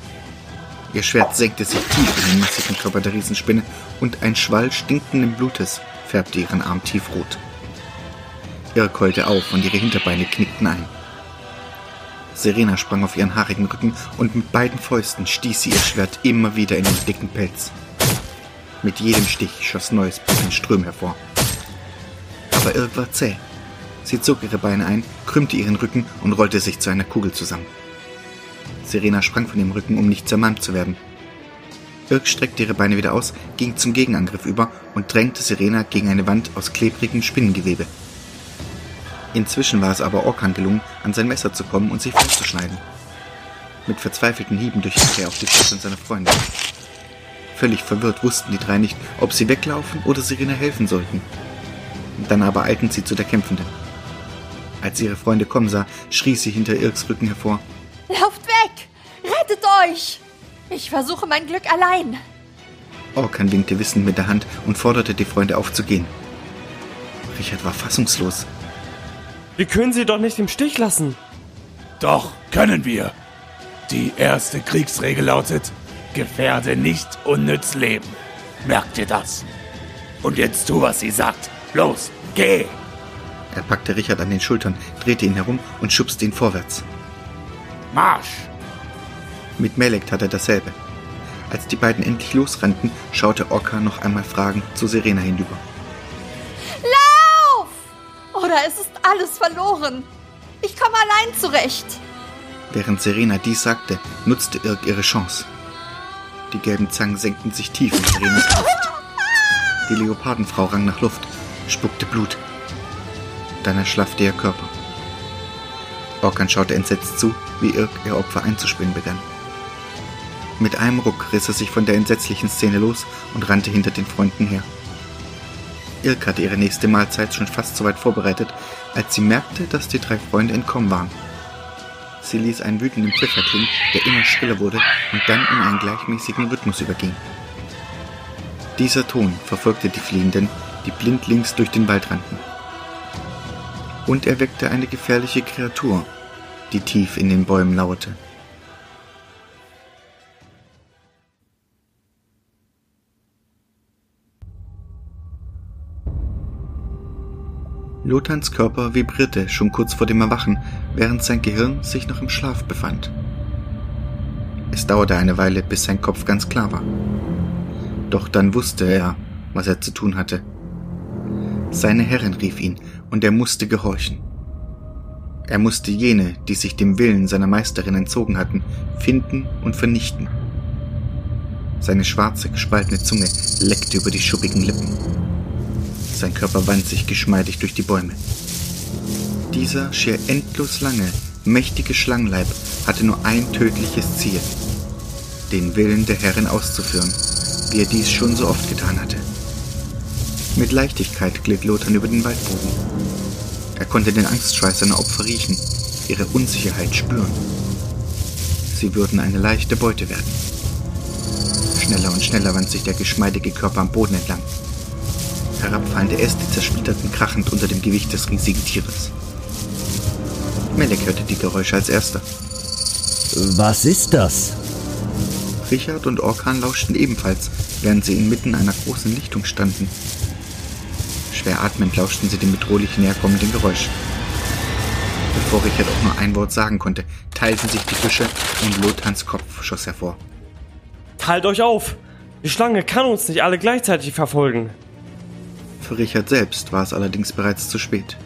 Ihr Schwert senkte sich tief in den massigen Körper der Riesenspinne und ein Schwall stinkenden Blutes färbte ihren Arm tiefrot. Irk heulte auf und ihre Hinterbeine knickten ein. Serena sprang auf ihren haarigen Rücken und mit beiden Fäusten stieß sie ihr Schwert immer wieder in den dicken Pelz. Mit jedem Stich schoss neues Blut in Ström hervor. Aber Irk war zäh. Sie zog ihre Beine ein, krümmte ihren Rücken und rollte sich zu einer Kugel zusammen. Serena sprang von ihrem Rücken, um nicht zermalmt zu werden. Irk streckte ihre Beine wieder aus, ging zum Gegenangriff über und drängte Serena gegen eine Wand aus klebrigem Spinnengewebe. Inzwischen war es aber Orkan gelungen, an sein Messer zu kommen und sich festzuschneiden. Mit verzweifelten Hieben durchhieb er auf die Schultern seiner Freunde. Völlig verwirrt wussten die drei nicht, ob sie weglaufen oder Serena helfen sollten. Dann aber eilten sie zu der Kämpfenden. Als sie ihre Freunde kommen sah, schrie sie hinter Irks Rücken hervor. Lauft weg! Rettet euch! Ich versuche mein Glück allein. Orkan winkte wissend mit der Hand und forderte die Freunde auf zu gehen. Richard war fassungslos. Wir können sie doch nicht im Stich lassen. Doch, können wir. Die erste Kriegsregel lautet, gefährde nicht unnütz Leben. Merkt ihr das? Und jetzt tu, was sie sagt. Los, geh! Er packte Richard an den Schultern, drehte ihn herum und schubste ihn vorwärts. Marsch! Mit Melek tat er dasselbe. Als die beiden endlich losrannten, schaute Orka noch einmal fragend zu Serena hinüber. Oder es ist alles verloren. Ich komme allein zurecht. Während Serena dies sagte, nutzte Irk ihre Chance. Die gelben Zangen senkten sich tief in Serenas Brust. Die Leopardenfrau rang nach Luft, spuckte Blut. Dann erschlaffte ihr Körper. Orkan schaute entsetzt zu, wie Irk ihr Opfer einzuspinnen begann. Mit einem Ruck riss er sich von der entsetzlichen Szene los und rannte hinter den Freunden her. Irk hatte ihre nächste Mahlzeit schon fast so weit vorbereitet, als sie merkte, dass die drei Freunde entkommen waren. Sie ließ einen wütenden Pfiffer klingen, der immer schriller wurde und dann in einen gleichmäßigen Rhythmus überging. Dieser Ton verfolgte die Fliehenden, die blindlings durch den Wald rannten. Und er weckte eine gefährliche Kreatur, die tief in den Bäumen lauerte. Lothans Körper vibrierte schon kurz vor dem Erwachen, während sein Gehirn sich noch im Schlaf befand. Es dauerte eine Weile, bis sein Kopf ganz klar war. Doch dann wusste er, was er zu tun hatte. Seine Herrin rief ihn, und er musste gehorchen. Er musste jene, die sich dem Willen seiner Meisterin entzogen hatten, finden und vernichten. Seine schwarze, gespaltene Zunge leckte über die schuppigen Lippen. Sein Körper wand sich geschmeidig durch die Bäume. Dieser schier endlos lange, mächtige Schlangenleib hatte nur ein tödliches Ziel, den Willen der Herrin auszuführen, wie er dies schon so oft getan hatte. Mit Leichtigkeit glitt Lothar über den Waldboden. Er konnte den Angstschweiß seiner Opfer riechen, ihre Unsicherheit spüren. Sie würden eine leichte Beute werden. Schneller und schneller wand sich der geschmeidige Körper am Boden entlang. Herabfallende Äste zersplitterten krachend unter dem Gewicht des riesigen Tieres. Melek hörte die Geräusche als erster. Was ist das? Richard und Orkan lauschten ebenfalls, während sie inmitten einer großen Lichtung standen. Schwer atmend lauschten sie dem bedrohlich näherkommenden Geräusch. Bevor Richard auch nur ein Wort sagen konnte, teilten sich die Büsche und Lothans Kopf schoss hervor. Teilt euch auf! Die Schlange kann uns nicht alle gleichzeitig verfolgen. Für Richard selbst war es allerdings bereits zu spät.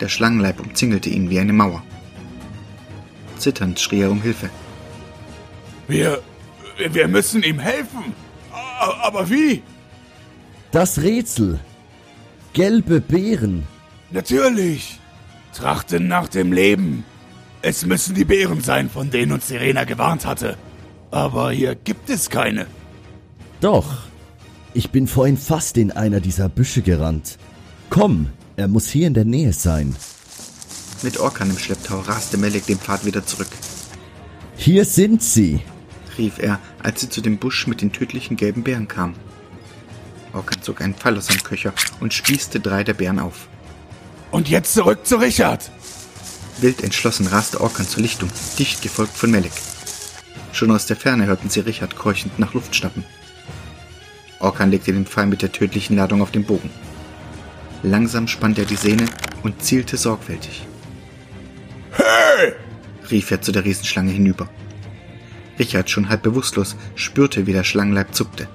Der Schlangenleib umzingelte ihn wie eine Mauer. Zitternd schrie er um Hilfe. Wir. Wir müssen ihm helfen. Aber wie? Das Rätsel. Gelbe Beeren. Natürlich. Trachten nach dem Leben. Es müssen die Bären sein, von denen uns Serena gewarnt hatte. Aber hier gibt es keine. Doch. Ich bin vorhin fast in einer dieser Büsche gerannt. Komm, er muss hier in der Nähe sein. Mit Orkan im Schlepptau raste Melek den Pfad wieder zurück, Hier sind sie. rief er, als sie zu dem Busch mit den tödlichen gelben Bären kam. Orkan zog einen Pfeil aus seinem Köcher und spießte drei der Bären auf. Und jetzt zurück zu Richard. Wild entschlossen raste Orkan zur Lichtung, dicht gefolgt von Melek. Schon aus der Ferne hörten sie Richard keuchend nach Luft schnappen. Orkan legte den Pfeil mit der tödlichen Ladung auf den Bogen. Langsam spannte er die Sehne und zielte sorgfältig. Hey! rief er zu der Riesenschlange hinüber. Richard, schon halb bewusstlos, spürte, wie der Schlangenleib zuckte.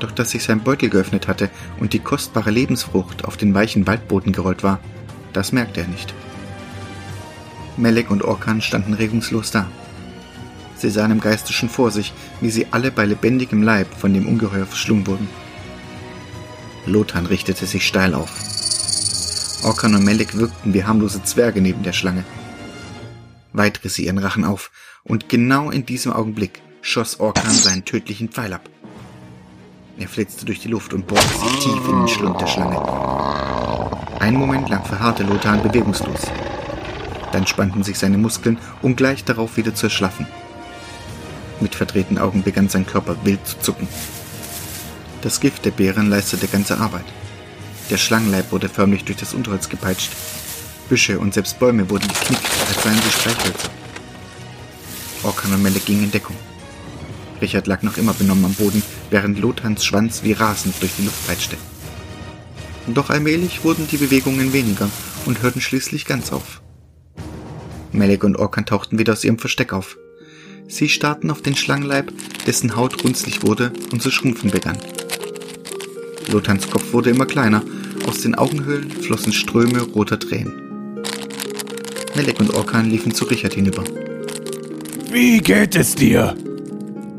Doch dass sich sein Beutel geöffnet hatte und die kostbare Lebensfrucht auf den weichen Waldboden gerollt war, das merkte er nicht. Melek und Orkan standen regungslos da. Sie sahen im Geiste schon vor sich, wie sie alle bei lebendigem Leib von dem Ungeheuer verschlungen wurden. Lothar richtete sich steil auf. Orkan und Melek wirkten wie harmlose Zwerge neben der Schlange. Weit riss sie ihren Rachen auf, und genau in diesem Augenblick schoss Orkan seinen tödlichen Pfeil ab. Er flitzte durch die Luft und bohrte sich tief in den Schlund der Schlange. Einen Moment lang verharrte Lothar bewegungslos. Dann spannten sich seine Muskeln, um gleich darauf wieder zu erschlaffen. Mit verdrehten Augen begann sein Körper wild zu zucken. Das Gift der Bären leistete ganze Arbeit. Der Schlangenleib wurde förmlich durch das Unterholz gepeitscht. Büsche und selbst Bäume wurden geknickt, als seien sie Streichhölzer. Orkan und Melle gingen in Deckung. Richard lag noch immer benommen am Boden, während Lothans Schwanz wie rasend durch die Luft peitschte. Doch allmählich wurden die Bewegungen weniger und hörten schließlich ganz auf. Melek und Orkan tauchten wieder aus ihrem Versteck auf. Sie starrten auf den Schlangenleib, dessen Haut runzlig wurde und zu schrumpfen begann. Lothans Kopf wurde immer kleiner, aus den Augenhöhlen flossen Ströme roter Tränen. Melek und Orkan liefen zu Richard hinüber. Wie geht es dir?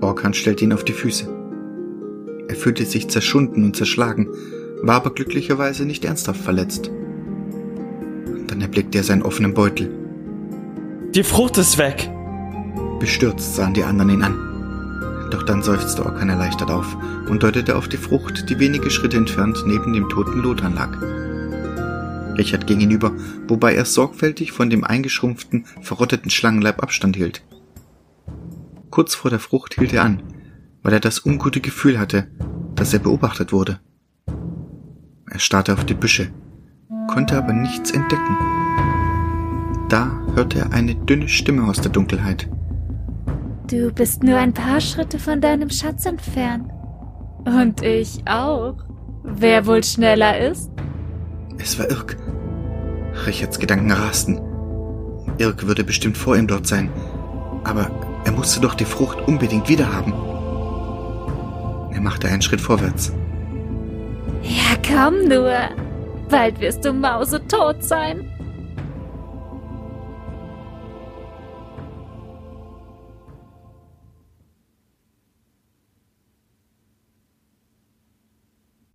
Orkan stellte ihn auf die Füße. Er fühlte sich zerschunden und zerschlagen, war aber glücklicherweise nicht ernsthaft verletzt. Dann erblickte er seinen offenen Beutel. Die Frucht ist weg. Bestürzt sahen die anderen ihn an. Doch dann seufzte Orkan erleichtert auf und deutete auf die Frucht, die wenige Schritte entfernt neben dem toten Lothar lag. Richard ging hinüber, wobei er sorgfältig von dem eingeschrumpften, verrotteten Schlangenleib Abstand hielt. Kurz vor der Frucht hielt er an, weil er das ungute Gefühl hatte, dass er beobachtet wurde. Er starrte auf die Büsche, konnte aber nichts entdecken. Da hörte er eine dünne Stimme aus der Dunkelheit. Du bist nur ein paar Schritte von deinem Schatz entfernt. Und ich auch. Wer wohl schneller ist? Es war Irk. Richards Gedanken rasten. Irk würde bestimmt vor ihm dort sein, aber er musste doch die Frucht unbedingt wiederhaben. Er machte einen Schritt vorwärts. Ja, komm nur. Bald wirst du mausetot sein.